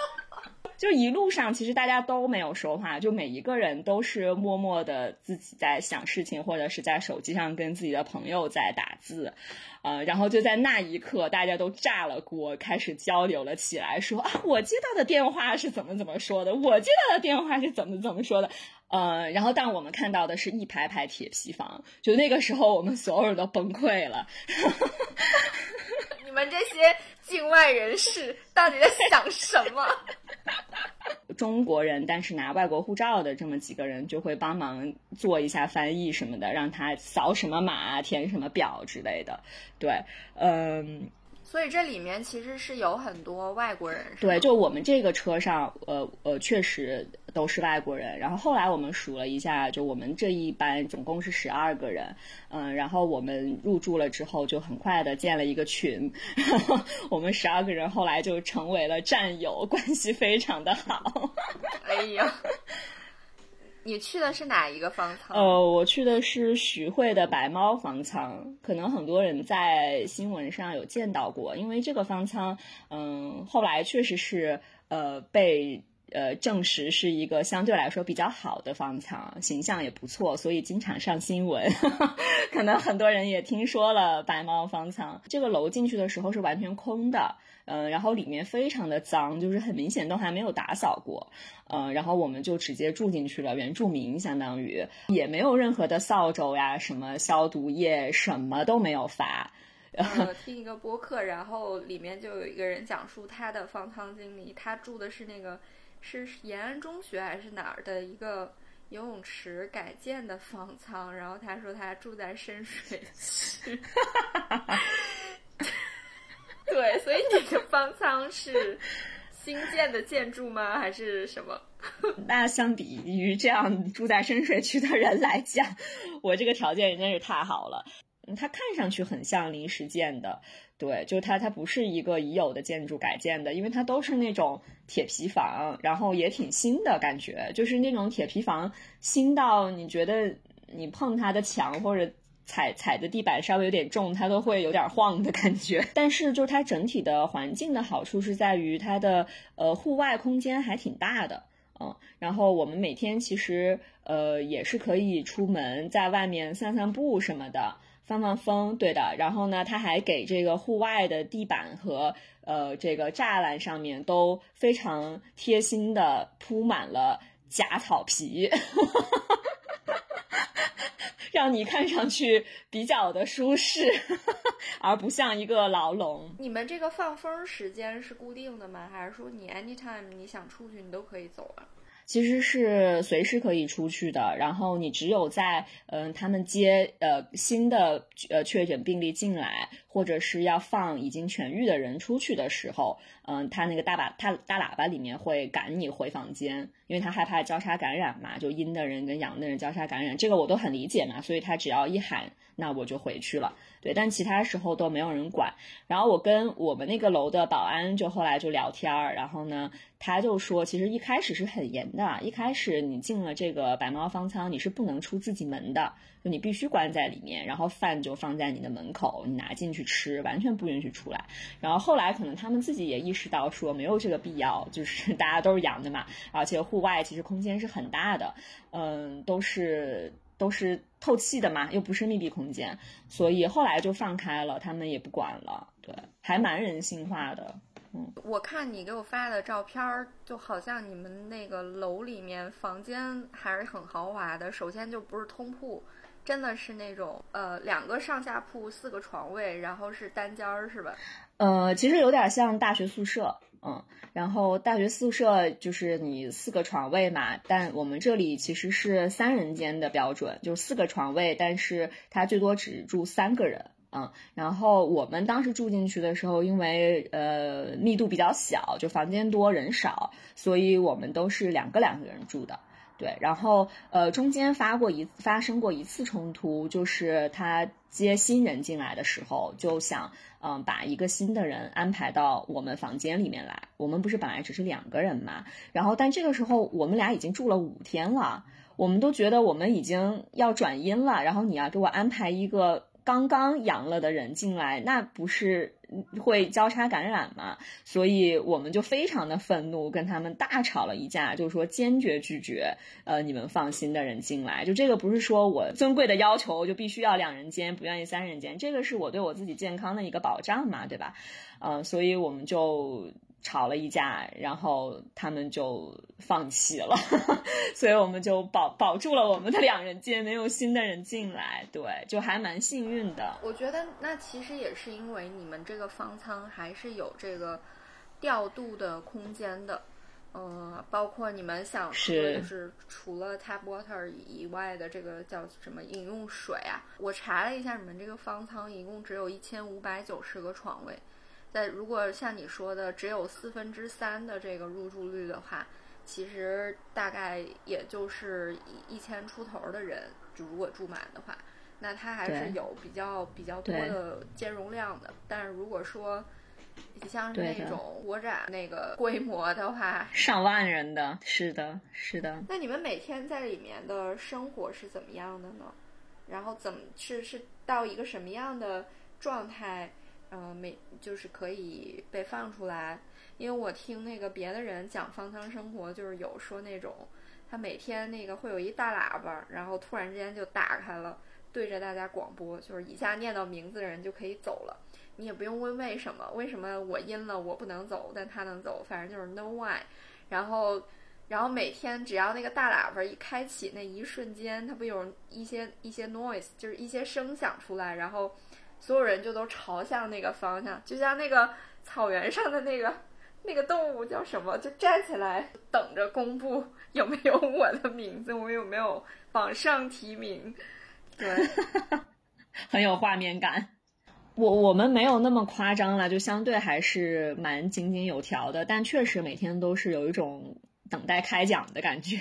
就一路上，其实大家都没有说话，就每一个人都是默默的自己在想事情，或者是在手机上跟自己的朋友在打字，呃，然后就在那一刻，大家都炸了锅，开始交流了起来，说啊，我接到的电话是怎么怎么说的，我接到的电话是怎么怎么说的，呃，然后但我们看到的是一排排铁皮房，就那个时候我们所有人都崩溃了。你们这些境外人士到底在想什么？中国人，但是拿外国护照的这么几个人，就会帮忙做一下翻译什么的，让他扫什么码、填什么表之类的。对，嗯。所以这里面其实是有很多外国人，对，就我们这个车上，呃呃，确实都是外国人。然后后来我们数了一下，就我们这一班总共是十二个人，嗯，然后我们入住了之后，就很快的建了一个群，我们十二个人后来就成为了战友，关系非常的好。哎呀。你去的是哪一个方舱？呃，我去的是徐汇的白猫方舱，可能很多人在新闻上有见到过，因为这个方舱，嗯，后来确实是呃被呃证实是一个相对来说比较好的方舱，形象也不错，所以经常上新闻。可能很多人也听说了白猫方舱。这个楼进去的时候是完全空的。嗯，然后里面非常的脏，就是很明显都还没有打扫过，嗯，然后我们就直接住进去了，原住民相当于也没有任何的扫帚呀，什么消毒液什么都没有发。呃，听一个播客，然后里面就有一个人讲述他的方舱经历，他住的是那个是延安中学还是哪儿的一个游泳池改建的方舱，然后他说他住在深水区。对，所以你的方舱是新建的建筑吗？还是什么？那相比于这样住在深水区的人来讲，我这个条件真是太好了。它看上去很像临时建的，对，就它它不是一个已有的建筑改建的，因为它都是那种铁皮房，然后也挺新的感觉，就是那种铁皮房新到你觉得你碰它的墙或者。踩踩的地板稍微有点重，它都会有点晃的感觉。但是就是它整体的环境的好处是在于它的呃户外空间还挺大的，嗯。然后我们每天其实呃也是可以出门在外面散散步什么的，放放风，对的。然后呢，它还给这个户外的地板和呃这个栅栏上面都非常贴心的铺满了假草皮。让你看上去比较的舒适，而不像一个牢笼。你们这个放风时间是固定的吗？还是说你 anytime 你想出去你都可以走啊？其实是随时可以出去的，然后你只有在嗯他们接呃新的呃确诊病例进来，或者是要放已经痊愈的人出去的时候，嗯，他那个大把他大喇叭里面会赶你回房间，因为他害怕交叉感染嘛，就阴的人跟阳的人交叉感染，这个我都很理解嘛，所以他只要一喊，那我就回去了。对，但其他时候都没有人管。然后我跟我们那个楼的保安就后来就聊天儿，然后呢，他就说，其实一开始是很严的，一开始你进了这个白猫方舱，你是不能出自己门的，就你必须关在里面，然后饭就放在你的门口，你拿进去吃，完全不允许出来。然后后来可能他们自己也意识到说没有这个必要，就是大家都是阳的嘛，而且户外其实空间是很大的，嗯，都是。都是透气的嘛，又不是密闭空间，所以后来就放开了，他们也不管了，对，还蛮人性化的。嗯，我看你给我发的照片儿，就好像你们那个楼里面房间还是很豪华的。首先就不是通铺，真的是那种呃两个上下铺，四个床位，然后是单间儿，是吧？呃，其实有点像大学宿舍。嗯，然后大学宿舍就是你四个床位嘛，但我们这里其实是三人间的标准，就是四个床位，但是它最多只住三个人。嗯，然后我们当时住进去的时候，因为呃密度比较小，就房间多人少，所以我们都是两个两个人住的。对，然后呃中间发过一发生过一次冲突，就是他接新人进来的时候，就想嗯把一个新的人安排到我们房间里面来。我们不是本来只是两个人嘛，然后但这个时候我们俩已经住了五天了，我们都觉得我们已经要转阴了，然后你要给我安排一个。刚刚阳了的人进来，那不是会交叉感染吗？所以我们就非常的愤怒，跟他们大吵了一架，就是说坚决拒绝，呃，你们放心的人进来。就这个不是说我尊贵的要求就必须要两人间，不愿意三人间，这个是我对我自己健康的一个保障嘛，对吧？嗯，所以我们就。吵了一架，然后他们就放弃了，所以我们就保保住了我们的两人间，没有新的人进来，对，就还蛮幸运的。我觉得那其实也是因为你们这个方舱还是有这个调度的空间的，嗯，包括你们想喝，就是除了 tap water 以外的这个叫什么饮用水啊？我查了一下，你们这个方舱一共只有一千五百九十个床位，在如果像你说的只有四分之三的这个入住率的话，其实大概也就是一一千出头的人，就如果住满的话，那它还是有比较比较多的兼容量的。但是如果说你像是那种国展那个规模的话，上万人的，是的，是的。那你们每天在里面的生活是怎么样的呢？然后怎么是是到一个什么样的状态？嗯，每就是可以被放出来。因为我听那个别的人讲方舱生活，就是有说那种他每天那个会有一大喇叭，然后突然之间就打开了，对着大家广播，就是以下念到名字的人就可以走了。你也不用问为什么，为什么我阴了我不能走，但他能走，反正就是 no why。然后，然后每天只要那个大喇叭一开启那一瞬间，它不有一些一些 noise，就是一些声响出来，然后所有人就都朝向那个方向，就像那个草原上的那个 那个动物叫什么，就站起来等着公布有没有我的名字，我有没有往上提名，对，很有画面感。我我们没有那么夸张了，就相对还是蛮井井有条的，但确实每天都是有一种。等待开奖的感觉，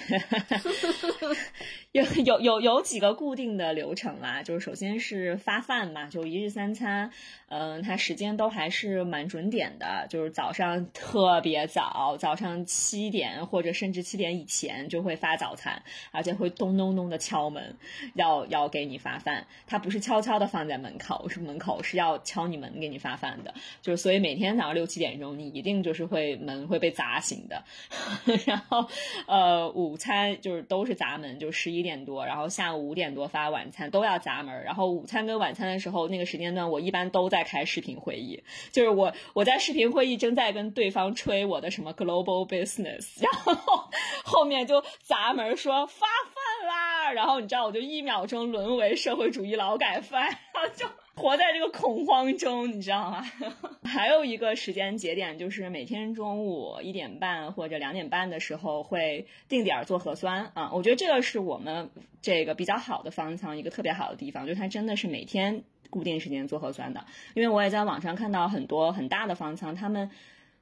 有有有有几个固定的流程啦，就是首先是发饭嘛，就一日三餐，嗯，它时间都还是蛮准点的，就是早上特别早，早上七点或者甚至七点以前就会发早餐，而且会咚咚咚的敲门，要要给你发饭，它不是悄悄的放在门口，是门口是要敲你门给你发饭的，就是所以每天早上六七点钟你一定就是会门会被砸醒的。然后，呃，午餐就是都是砸门，就十一点多，然后下午五点多发晚餐都要砸门。然后午餐跟晚餐的时候，那个时间段我一般都在开视频会议，就是我我在视频会议正在跟对方吹我的什么 global business，然后后面就砸门说发饭啦，然后你知道我就一秒钟沦为社会主义劳改犯，然 后就。活在这个恐慌中，你知道吗？还有一个时间节点，就是每天中午一点半或者两点半的时候会定点做核酸啊。我觉得这个是我们这个比较好的方舱一个特别好的地方，就是它真的是每天固定时间做核酸的。因为我也在网上看到很多很大的方舱，他们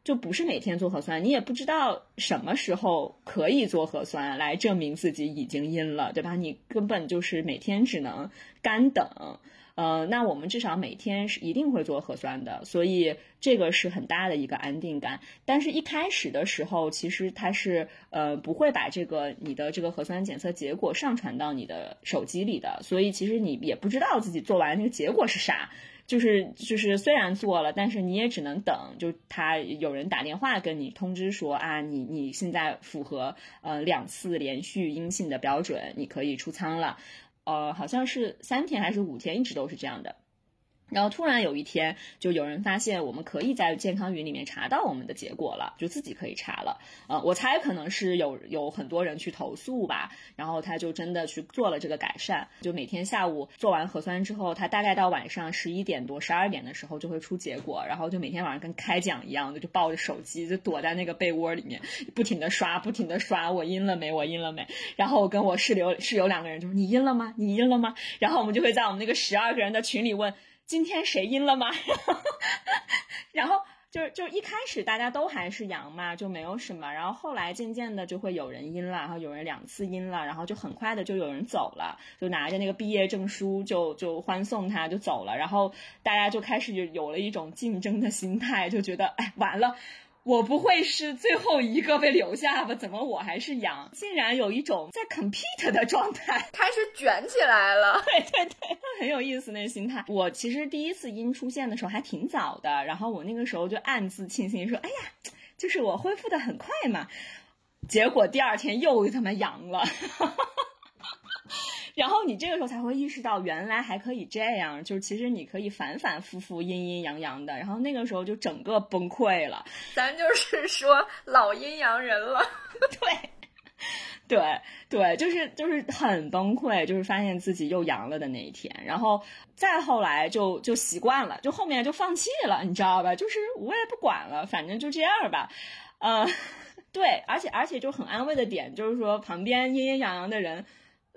就不是每天做核酸，你也不知道什么时候可以做核酸来证明自己已经阴了，对吧？你根本就是每天只能干等。呃，那我们至少每天是一定会做核酸的，所以这个是很大的一个安定感。但是，一开始的时候，其实它是呃不会把这个你的这个核酸检测结果上传到你的手机里的，所以其实你也不知道自己做完那个结果是啥。就是就是虽然做了，但是你也只能等，就他有人打电话跟你通知说啊，你你现在符合呃两次连续阴性的标准，你可以出舱了。呃，好像是三天还是五天，一直都是这样的。然后突然有一天，就有人发现我们可以在健康云里面查到我们的结果了，就自己可以查了。呃，我猜可能是有有很多人去投诉吧，然后他就真的去做了这个改善。就每天下午做完核酸之后，他大概到晚上十一点多、十二点的时候就会出结果，然后就每天晚上跟开奖一样的，就抱着手机就躲在那个被窝里面，不停的刷，不停的刷，我阴了没？我阴了没？然后我跟我室友室友两个人就说你阴了吗？你阴了吗？然后我们就会在我们那个十二个人的群里问。今天谁阴了吗？然后就是就一开始大家都还是阳嘛，就没有什么。然后后来渐渐的就会有人阴了，然后有人两次阴了，然后就很快的就有人走了，就拿着那个毕业证书就就欢送他就走了。然后大家就开始有有了一种竞争的心态，就觉得哎完了。我不会是最后一个被留下吧？怎么我还是羊？竟然有一种在 compete 的状态，开始卷起来了。对对对，很有意思那心态。我其实第一次阴出现的时候还挺早的，然后我那个时候就暗自庆幸说：“哎呀，就是我恢复的很快嘛。”结果第二天又他妈阳了。然后你这个时候才会意识到，原来还可以这样，就是其实你可以反反复复阴阴阳阳的。然后那个时候就整个崩溃了，咱就是说老阴阳人了。对，对，对，就是就是很崩溃，就是发现自己又阳了的那一天。然后再后来就就习惯了，就后面就放弃了，你知道吧？就是我也不管了，反正就这样吧。呃，对，而且而且就很安慰的点就是说，旁边阴阴阳阳的人。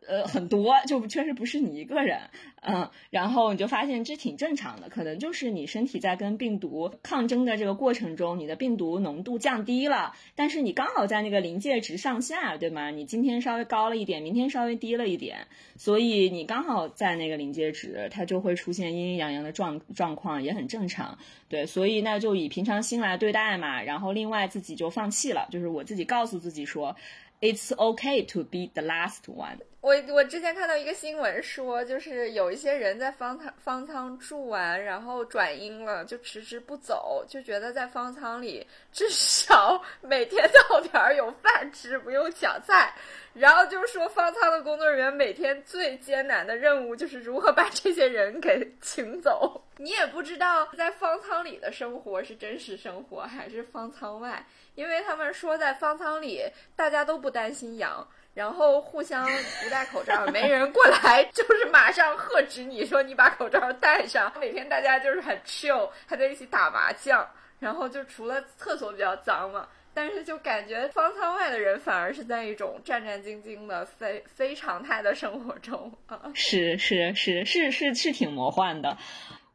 呃，很多就确实不是你一个人，嗯，然后你就发现这挺正常的，可能就是你身体在跟病毒抗争的这个过程中，你的病毒浓度降低了，但是你刚好在那个临界值上下，对吗？你今天稍微高了一点，明天稍微低了一点，所以你刚好在那个临界值，它就会出现阴阴阳阳的状状况，也很正常，对，所以那就以平常心来对待嘛，然后另外自己就放弃了，就是我自己告诉自己说，It's OK to be the last one。我我之前看到一个新闻说，就是有一些人在方舱方舱住完，然后转阴了，就迟迟不走，就觉得在方舱里至少 每天到点儿有饭吃，不用抢菜。然后就说，方舱的工作人员每天最艰难的任务就是如何把这些人给请走。你也不知道在方舱里的生活是真实生活还是方舱外，因为他们说在方舱里大家都不担心阳。然后互相不戴口罩，没人过来，就是马上喝止你说你把口罩戴上。每天大家就是很 chill，还在一起打麻将。然后就除了厕所比较脏嘛，但是就感觉方舱外的人反而是在一种战战兢兢的非非常态的生活中啊。是是是是是是挺魔幻的。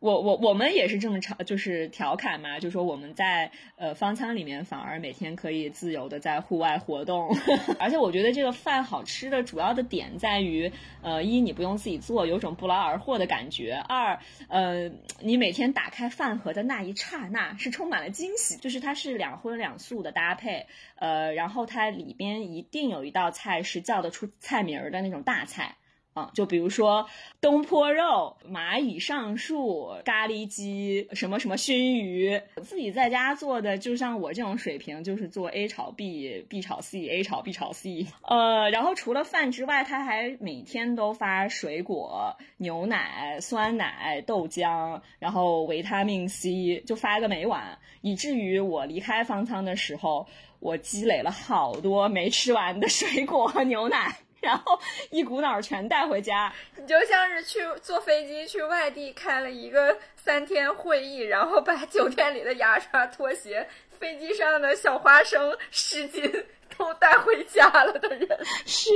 我我我们也是这么调，就是调侃嘛，就说我们在呃方舱里面反而每天可以自由的在户外活动，而且我觉得这个饭好吃的主要的点在于，呃一你不用自己做，有种不劳而获的感觉；二呃你每天打开饭盒的那一刹那是充满了惊喜，就是它是两荤两素的搭配，呃然后它里边一定有一道菜是叫得出菜名儿的那种大菜。啊，就比如说东坡肉、蚂蚁上树、咖喱鸡、什么什么熏鱼，自己在家做的，就像我这种水平，就是做 A 炒 B，B 炒 C，A 炒 B 炒 C。呃，然后除了饭之外，他还每天都发水果、牛奶、酸奶、豆浆，然后维他命 C，就发个没完，以至于我离开方舱的时候，我积累了好多没吃完的水果和牛奶。然后一股脑全带回家，你就像是去坐飞机去外地开了一个三天会议，然后把 酒店里的牙刷、拖鞋、飞机上的小花生、湿巾都带回家了的人。是，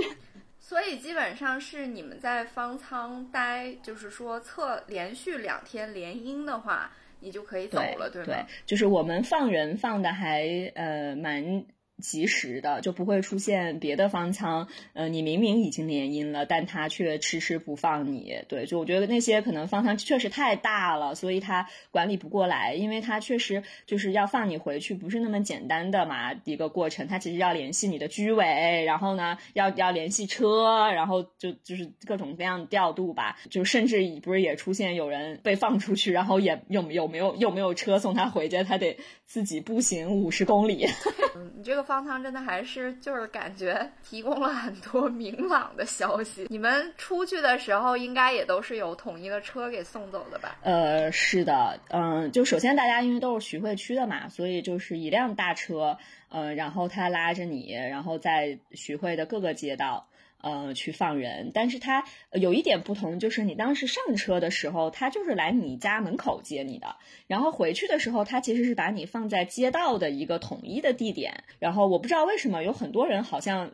所以基本上是你们在方舱待，就是说测连续两天连阴的话，你就可以走了，对吗？对，就是我们放人放的还呃蛮。及时的就不会出现别的方舱，呃，你明明已经联姻了，但他却迟迟不放你。对，就我觉得那些可能方舱确实太大了，所以他管理不过来，因为他确实就是要放你回去，不是那么简单的嘛一个过程。他其实要联系你的居委，然后呢，要要联系车，然后就就是各种各样的调度吧。就甚至不是也出现有人被放出去，然后也有有没有有没有车送他回家，他得自己步行五十公里。嗯，你这个。方舱真的还是就是感觉提供了很多明朗的消息。你们出去的时候应该也都是有统一的车给送走的吧？呃，是的，嗯，就首先大家因为都是徐汇区的嘛，所以就是一辆大车，嗯，然后他拉着你，然后在徐汇的各个街道。呃，去放人，但是他有一点不同，就是你当时上车的时候，他就是来你家门口接你的，然后回去的时候，他其实是把你放在街道的一个统一的地点。然后我不知道为什么有很多人好像。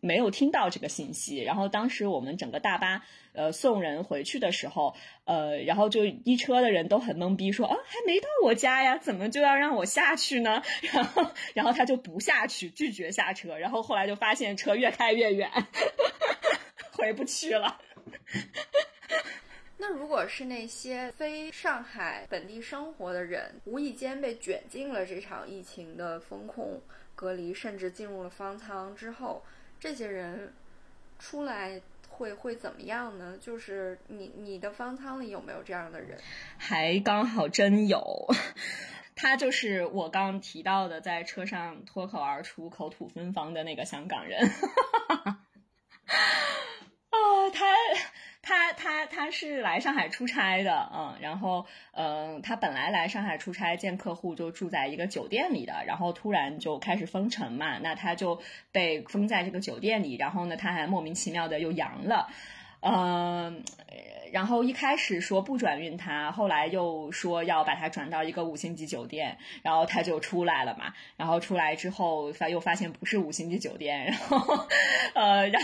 没有听到这个信息，然后当时我们整个大巴呃送人回去的时候，呃，然后就一车的人都很懵逼，说啊还没到我家呀，怎么就要让我下去呢？然后然后他就不下去，拒绝下车，然后后来就发现车越开越远，回不去了。那如果是那些非上海本地生活的人，无意间被卷进了这场疫情的风控隔离，甚至进入了方舱之后。这些人出来会会怎么样呢？就是你你的方舱里有没有这样的人？还刚好真有，他就是我刚提到的，在车上脱口而出、口吐芬芳的那个香港人。哦，他。他他他是来上海出差的，嗯，然后嗯，他本来来上海出差见客户就住在一个酒店里的，然后突然就开始封城嘛，那他就被封在这个酒店里，然后呢，他还莫名其妙的又阳了，嗯。然后一开始说不转运他，后来又说要把他转到一个五星级酒店，然后他就出来了嘛。然后出来之后发又发现不是五星级酒店，然后呃，然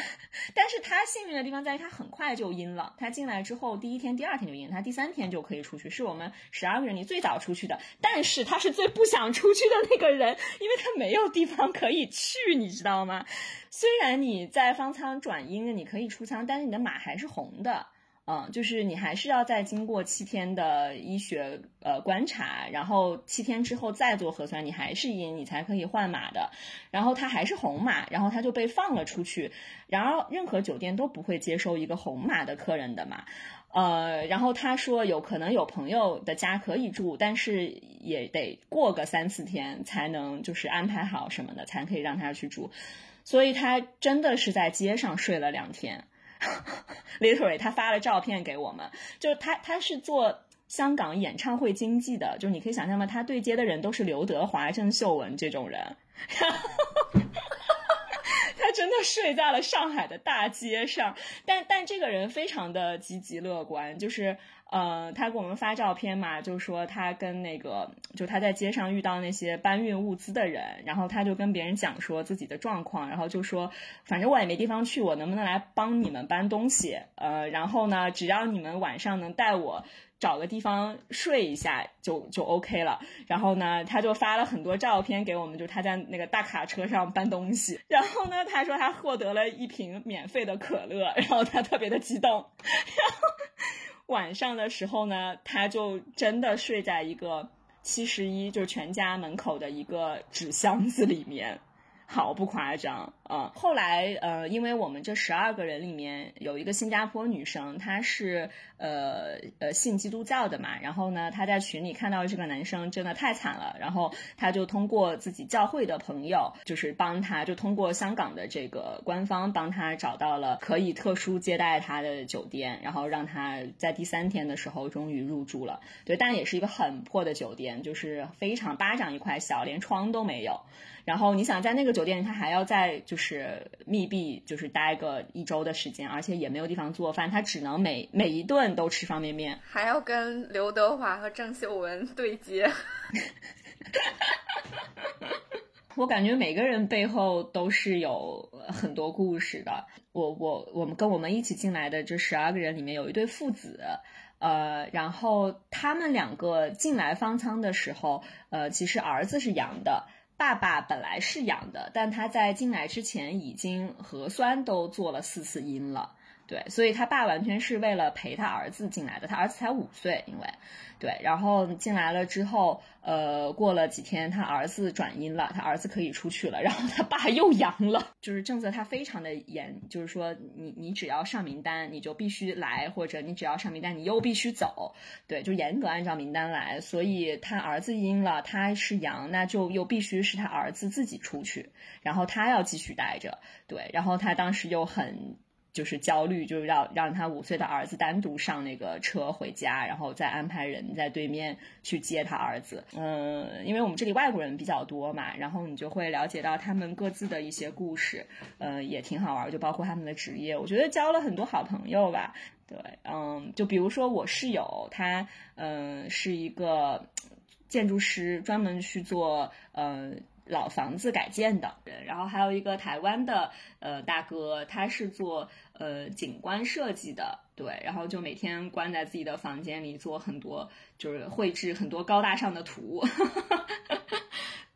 但是他幸运的地方在于他很快就阴了。他进来之后第一天、第二天就阴，他第三天就可以出去，是我们十二个人里最早出去的。但是他是最不想出去的那个人，因为他没有地方可以去，你知道吗？虽然你在方舱转阴，你可以出舱，但是你的码还是红的，嗯，就是你还是要再经过七天的医学呃观察，然后七天之后再做核酸，你还是阴，你才可以换码的。然后他还是红码，然后他就被放了出去。然而任何酒店都不会接收一个红码的客人的嘛，呃，然后他说有可能有朋友的家可以住，但是也得过个三四天才能就是安排好什么的，才可以让他去住。所以他真的是在街上睡了两天 literally，他发了照片给我们，就是他他是做香港演唱会经济的，就是你可以想象吗？他对接的人都是刘德华、郑秀文这种人，他真的睡在了上海的大街上，但但这个人非常的积极乐观，就是。呃，他给我们发照片嘛，就说他跟那个，就他在街上遇到那些搬运物资的人，然后他就跟别人讲说自己的状况，然后就说，反正我也没地方去，我能不能来帮你们搬东西？呃，然后呢，只要你们晚上能带我找个地方睡一下，就就 OK 了。然后呢，他就发了很多照片给我们，就他在那个大卡车上搬东西。然后呢，他说他获得了一瓶免费的可乐，然后他特别的激动，然后。晚上的时候呢，他就真的睡在一个七十一，就是全家门口的一个纸箱子里面。毫不夸张啊！后来呃，因为我们这十二个人里面有一个新加坡女生，她是呃呃信基督教的嘛，然后呢，她在群里看到这个男生真的太惨了，然后她就通过自己教会的朋友，就是帮他，就通过香港的这个官方帮他找到了可以特殊接待他的酒店，然后让他在第三天的时候终于入住了。对，但也是一个很破的酒店，就是非常巴掌一块小，连窗都没有。然后你想在那个酒店，他还要在就是密闭，就是待个一周的时间，而且也没有地方做饭，他只能每每一顿都吃方便面，还要跟刘德华和郑秀文对接。我感觉每个人背后都是有很多故事的。我我我们跟我们一起进来的这十二个人里面有一对父子，呃，然后他们两个进来方舱的时候，呃，其实儿子是阳的。爸爸本来是阳的，但他在进来之前已经核酸都做了四次阴了。对，所以他爸完全是为了陪他儿子进来的，他儿子才五岁，因为，对，然后进来了之后，呃，过了几天，他儿子转阴了，他儿子可以出去了，然后他爸又阳了，就是政策他非常的严，就是说你你只要上名单，你就必须来，或者你只要上名单，你又必须走，对，就严格按照名单来，所以他儿子阴了，他是阳，那就又必须是他儿子自己出去，然后他要继续待着，对，然后他当时又很。就是焦虑，就是要让他五岁的儿子单独上那个车回家，然后再安排人在对面去接他儿子。嗯，因为我们这里外国人比较多嘛，然后你就会了解到他们各自的一些故事，嗯，也挺好玩，就包括他们的职业，我觉得交了很多好朋友吧。对，嗯，就比如说我室友，他嗯是一个建筑师，专门去做嗯。老房子改建的人，然后还有一个台湾的呃大哥，他是做呃景观设计的，对，然后就每天关在自己的房间里做很多，就是绘制很多高大上的图。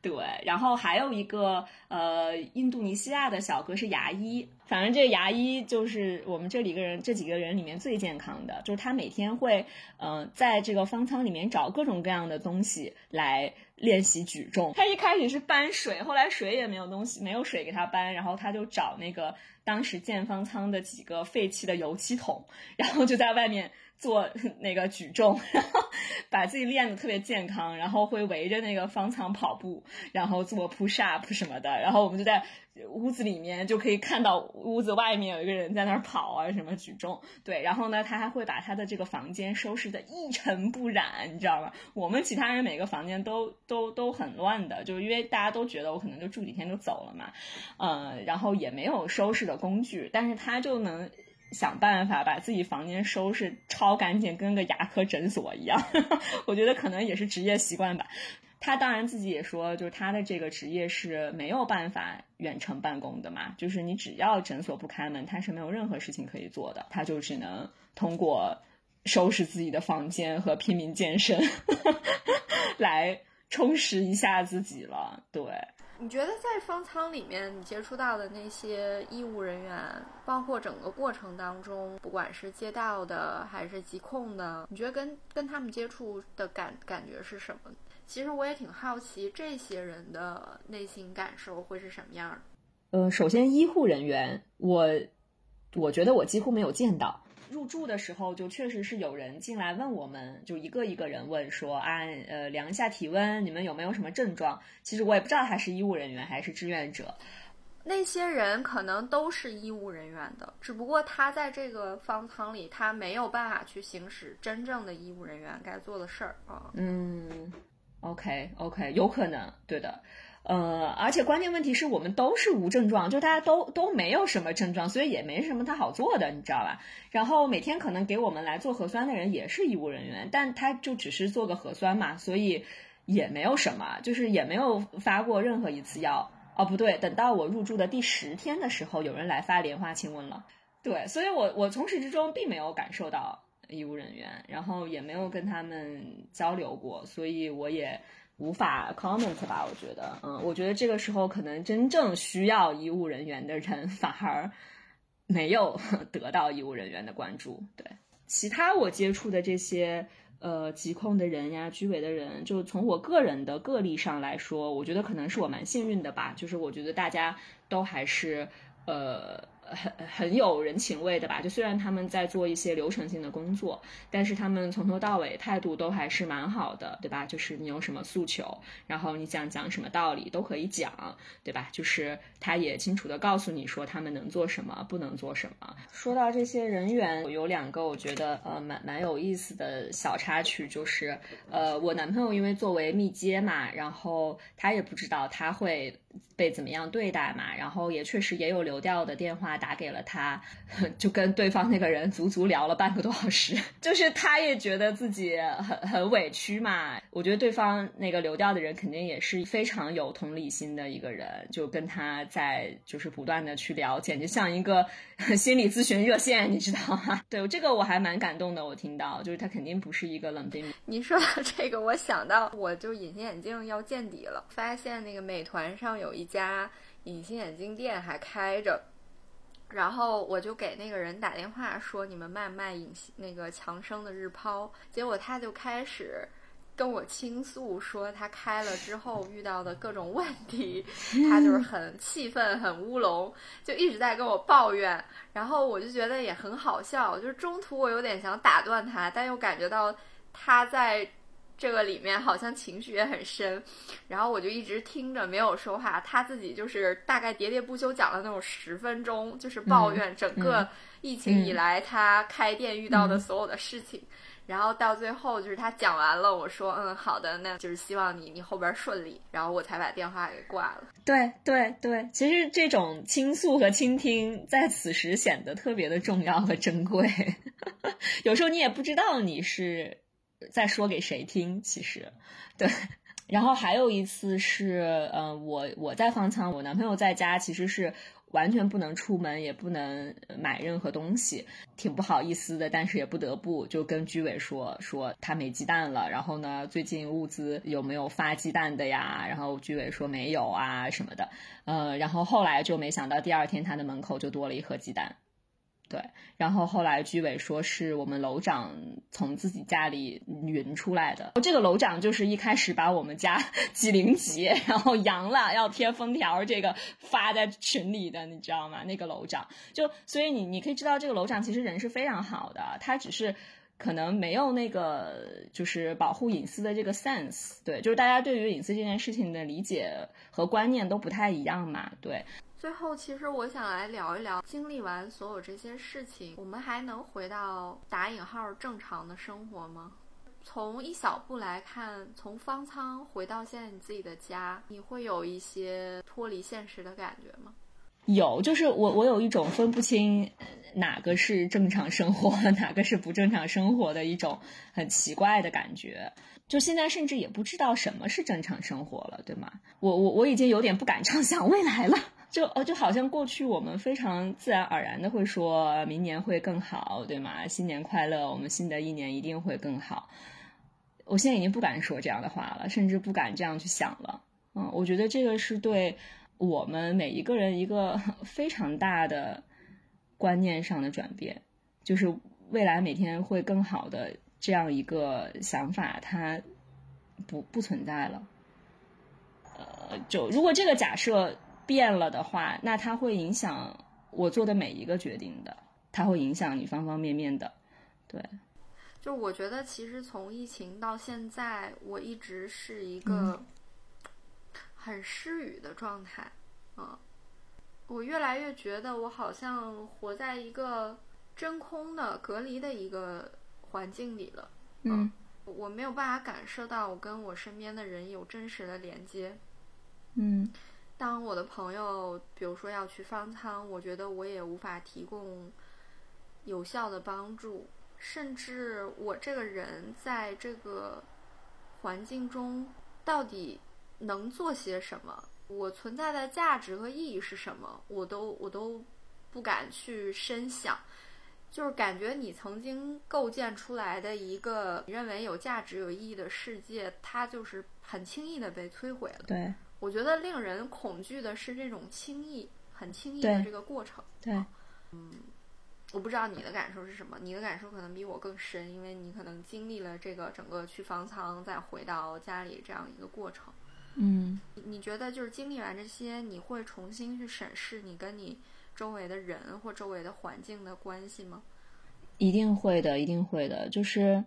对，然后还有一个呃，印度尼西亚的小哥是牙医，反正这牙医就是我们这里个人这几个人里面最健康的，就是他每天会嗯，在这个方舱里面找各种各样的东西来练习举重。他一开始是搬水，后来水也没有东西，没有水给他搬，然后他就找那个当时建方舱的几个废弃的油漆桶，然后就在外面。做 那个举重，然后 把自己练得特别健康，然后会围着那个方舱跑步，然后做 push up 什么的，然后我们就在屋子里面就可以看到屋子外面有一个人在那儿跑啊，什么举重，对，然后呢，他还会把他的这个房间收拾的一尘不染，你知道吗？我们其他人每个房间都都都很乱的，就是因为大家都觉得我可能就住几天就走了嘛，嗯，然后也没有收拾的工具，但是他就能。想办法把自己房间收拾超干净，跟个牙科诊所一样。我觉得可能也是职业习惯吧。他当然自己也说，就是他的这个职业是没有办法远程办公的嘛，就是你只要诊所不开门，他是没有任何事情可以做的，他就只能通过收拾自己的房间和拼命健身 来充实一下自己了。对。你觉得在方舱里面，你接触到的那些医务人员，包括整个过程当中，不管是街道的还是疾控的，你觉得跟跟他们接触的感感觉是什么？其实我也挺好奇，这些人的内心感受会是什么样的？呃，首先医护人员，我我觉得我几乎没有见到。入住的时候，就确实是有人进来问我们，就一个一个人问说啊，呃，量一下体温，你们有没有什么症状？其实我也不知道他是医务人员还是志愿者。那些人可能都是医务人员的，只不过他在这个方舱里，他没有办法去行使真正的医务人员该做的事儿啊。嗯，OK OK，有可能，对的。呃，而且关键问题是我们都是无症状，就大家都都没有什么症状，所以也没什么他好做的，你知道吧？然后每天可能给我们来做核酸的人也是医务人员，但他就只是做个核酸嘛，所以也没有什么，就是也没有发过任何一次药。哦，不对，等到我入住的第十天的时候，有人来发莲花清瘟了。对，所以我我从始至终并没有感受到医务人员，然后也没有跟他们交流过，所以我也。无法 comment 吧？我觉得，嗯，我觉得这个时候可能真正需要医务人员的人反而没有得到医务人员的关注。对，其他我接触的这些呃疾控的人呀、居委的人，就从我个人的个例上来说，我觉得可能是我蛮幸运的吧。就是我觉得大家都还是呃。很很有人情味的吧？就虽然他们在做一些流程性的工作，但是他们从头到尾态度都还是蛮好的，对吧？就是你有什么诉求，然后你想讲什么道理都可以讲，对吧？就是他也清楚的告诉你说他们能做什么，不能做什么。说到这些人员，有两个我觉得呃蛮蛮有意思的小插曲，就是呃我男朋友因为作为密接嘛，然后他也不知道他会。被怎么样对待嘛？然后也确实也有流调的电话打给了他，就跟对方那个人足足聊了半个多小时。就是他也觉得自己很很委屈嘛。我觉得对方那个流调的人肯定也是非常有同理心的一个人，就跟他在就是不断的去聊，简直像一个 心理咨询热线，你知道吗？对，这个我还蛮感动的。我听到就是他肯定不是一个冷冰冰。你说到这个，我想到我就隐形眼镜要见底了，发现那个美团上有。有一家隐形眼镜店还开着，然后我就给那个人打电话说：“你们卖不卖隐形那个强生的日抛？”结果他就开始跟我倾诉，说他开了之后遇到的各种问题，他就是很气愤、很乌龙，就一直在跟我抱怨。然后我就觉得也很好笑，就是中途我有点想打断他，但又感觉到他在。这个里面好像情绪也很深，然后我就一直听着没有说话。他自己就是大概喋喋不休讲了那种十分钟，就是抱怨整个疫情以来他开店遇到的所有的事情。然后到最后就是他讲完了，我说嗯好的，那就是希望你你后边顺利。然后我才把电话给挂了。对对对，其实这种倾诉和倾听在此时显得特别的重要和珍贵。有时候你也不知道你是。在说给谁听？其实，对。然后还有一次是，嗯，我我在方舱，我男朋友在家，其实是完全不能出门，也不能买任何东西，挺不好意思的。但是也不得不就跟居委说说他没鸡蛋了。然后呢，最近物资有没有发鸡蛋的呀？然后居委说没有啊什么的。呃，然后后来就没想到第二天他的门口就多了一盒鸡蛋。对，然后后来居委说是我们楼长从自己家里匀出来的。这个楼长就是一开始把我们家 几零几，然后阳了要贴封条，这个发在群里的，你知道吗？那个楼长就，所以你你可以知道这个楼长其实人是非常好的，他只是可能没有那个就是保护隐私的这个 sense。对，就是大家对于隐私这件事情的理解和观念都不太一样嘛。对。最后，其实我想来聊一聊，经历完所有这些事情，我们还能回到打引号正常的生活吗？从一小步来看，从方舱回到现在你自己的家，你会有一些脱离现实的感觉吗？有，就是我我有一种分不清哪个是正常生活，哪个是不正常生活的一种很奇怪的感觉。就现在甚至也不知道什么是正常生活了，对吗？我我我已经有点不敢畅想未来了。就呃就好像过去我们非常自然而然的会说明年会更好，对吗？新年快乐，我们新的一年一定会更好。我现在已经不敢说这样的话了，甚至不敢这样去想了。嗯，我觉得这个是对我们每一个人一个 非常大的观念上的转变，就是未来每天会更好的这样一个想法，它不不存在了。呃，就如果这个假设变了的话，那它会影响我做的每一个决定的，它会影响你方方面面的，对。就我觉得，其实从疫情到现在，我一直是一个很失语的状态。嗯，我越来越觉得我好像活在一个真空的、隔离的一个环境里了。嗯，我没有办法感受到我跟我身边的人有真实的连接。嗯，当我的朋友比如说要去方舱，我觉得我也无法提供有效的帮助。甚至我这个人在这个环境中到底能做些什么？我存在的价值和意义是什么？我都我都不敢去深想。就是感觉你曾经构建出来的一个你认为有价值、有意义的世界，它就是很轻易的被摧毁了。对，我觉得令人恐惧的是这种轻易、很轻易的这个过程。对，嗯。我不知道你的感受是什么，你的感受可能比我更深，因为你可能经历了这个整个去方舱再回到家里这样一个过程。嗯，你觉得就是经历完这些，你会重新去审视你跟你周围的人或周围的环境的关系吗？一定会的，一定会的。就是，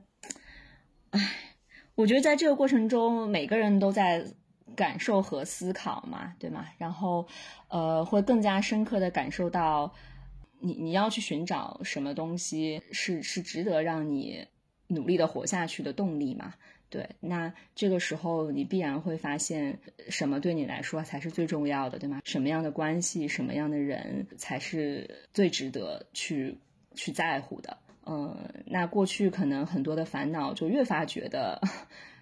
唉，我觉得在这个过程中，每个人都在感受和思考嘛，对吗？然后，呃，会更加深刻的感受到。你你要去寻找什么东西是是值得让你努力的活下去的动力嘛？对，那这个时候你必然会发现什么对你来说才是最重要的，对吗？什么样的关系，什么样的人才是最值得去去在乎的？嗯，那过去可能很多的烦恼就越发觉得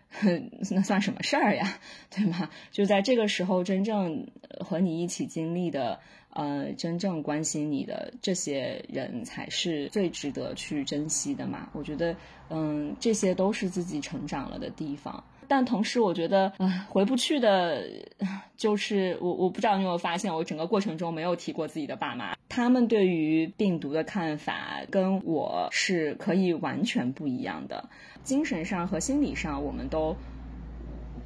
那算什么事儿呀，对吗？就在这个时候，真正和你一起经历的。呃，真正关心你的这些人才是最值得去珍惜的嘛？我觉得，嗯，这些都是自己成长了的地方。但同时，我觉得，啊，回不去的，就是我，我不知道你有没有发现，我整个过程中没有提过自己的爸妈，他们对于病毒的看法跟我是可以完全不一样的，精神上和心理上，我们都。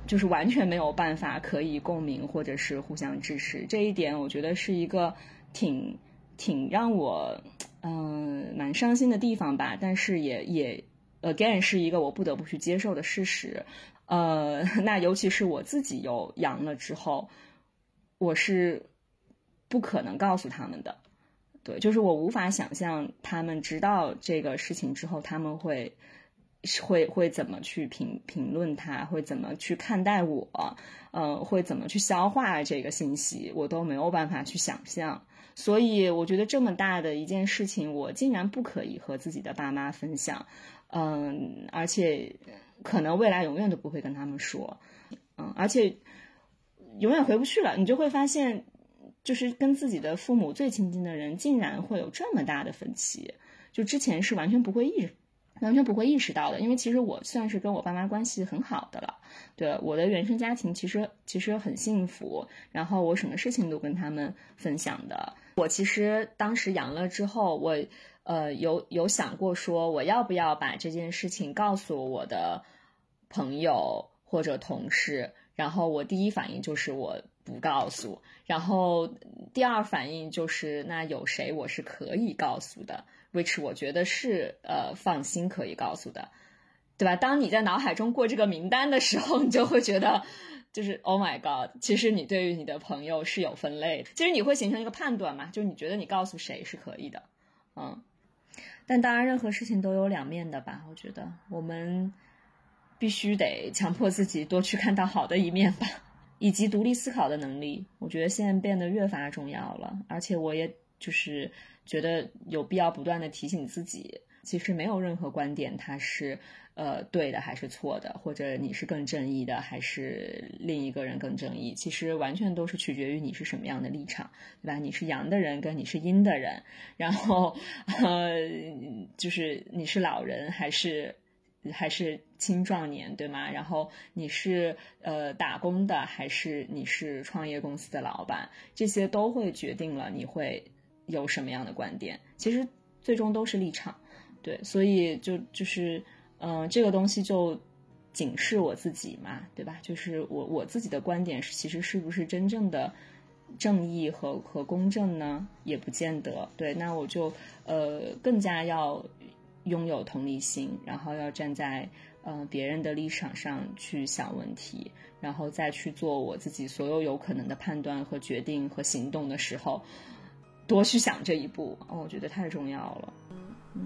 就是完全没有办法可以共鸣或者是互相支持，这一点我觉得是一个挺挺让我嗯蛮伤心的地方吧。但是也也 again 是一个我不得不去接受的事实。呃，那尤其是我自己有阳了之后，我是不可能告诉他们的。对，就是我无法想象他们知道这个事情之后他们会。会会怎么去评评论他，会怎么去看待我，呃，会怎么去消化这个信息，我都没有办法去想象。所以我觉得这么大的一件事情，我竟然不可以和自己的爸妈分享，嗯，而且可能未来永远都不会跟他们说，嗯，而且永远回不去了。你就会发现，就是跟自己的父母最亲近的人，竟然会有这么大的分歧，就之前是完全不会意识。完全不会意识到的，因为其实我算是跟我爸妈关系很好的了。对我的原生家庭，其实其实很幸福。然后我什么事情都跟他们分享的。我其实当时阳了之后，我呃有有想过说，我要不要把这件事情告诉我的朋友或者同事？然后我第一反应就是我不告诉。然后第二反应就是，那有谁我是可以告诉的？which 我觉得是呃放心可以告诉的，对吧？当你在脑海中过这个名单的时候，你就会觉得就是 Oh my God，其实你对于你的朋友是有分类的，其实你会形成一个判断嘛，就是你觉得你告诉谁是可以的，嗯。但当然，任何事情都有两面的吧？我觉得我们必须得强迫自己多去看到好的一面吧。以及独立思考的能力，我觉得现在变得越发重要了。而且我也就是觉得有必要不断的提醒自己，其实没有任何观点它是呃对的还是错的，或者你是更正义的还是另一个人更正义，其实完全都是取决于你是什么样的立场，对吧？你是阳的人跟你是阴的人，然后呃就是你是老人还是。还是青壮年，对吗？然后你是呃打工的，还是你是创业公司的老板？这些都会决定了你会有什么样的观点。其实最终都是立场，对，所以就就是嗯，这个东西就警示我自己嘛，对吧？就是我我自己的观点是，其实是不是真正的正义和和公正呢？也不见得。对，那我就呃更加要。拥有同理心，然后要站在嗯别人的立场上去想问题，然后再去做我自己所有有可能的判断和决定和行动的时候，多去想这一步，我觉得太重要了。嗯嗯。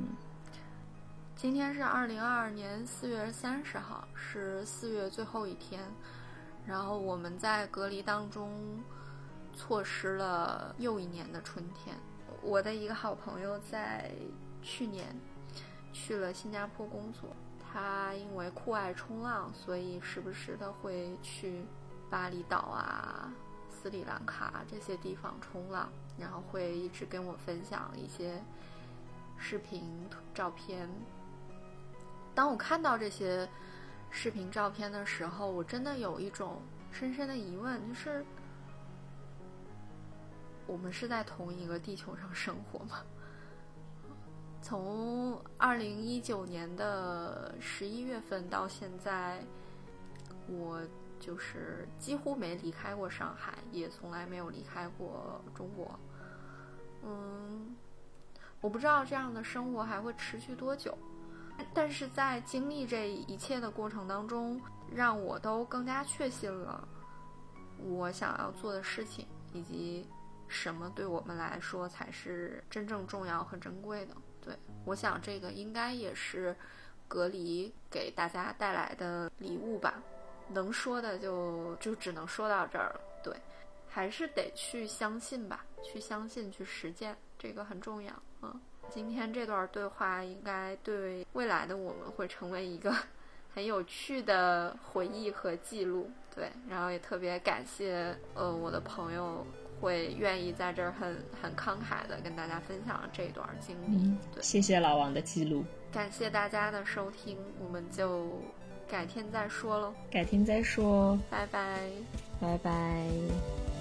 今天是二零二二年四月三十号，是四月最后一天，然后我们在隔离当中错失了又一年的春天。我的一个好朋友在去年。去了新加坡工作，他因为酷爱冲浪，所以时不时的会去巴厘岛啊、斯里兰卡这些地方冲浪，然后会一直跟我分享一些视频、照片。当我看到这些视频、照片的时候，我真的有一种深深的疑问，就是我们是在同一个地球上生活吗？从二零一九年的十一月份到现在，我就是几乎没离开过上海，也从来没有离开过中国。嗯，我不知道这样的生活还会持续多久，但是在经历这一切的过程当中，让我都更加确信了我想要做的事情，以及什么对我们来说才是真正重要和珍贵的。对，我想这个应该也是隔离给大家带来的礼物吧。能说的就就只能说到这儿了。对，还是得去相信吧，去相信，去实践，这个很重要。嗯，今天这段对话应该对未来的我们会成为一个 很有趣的回忆和记录。对，然后也特别感谢呃我的朋友。会愿意在这儿很很慷慨的跟大家分享这段经历。对，谢谢老王的记录，感谢大家的收听，我们就改天再说喽。改天再说，拜拜，拜拜。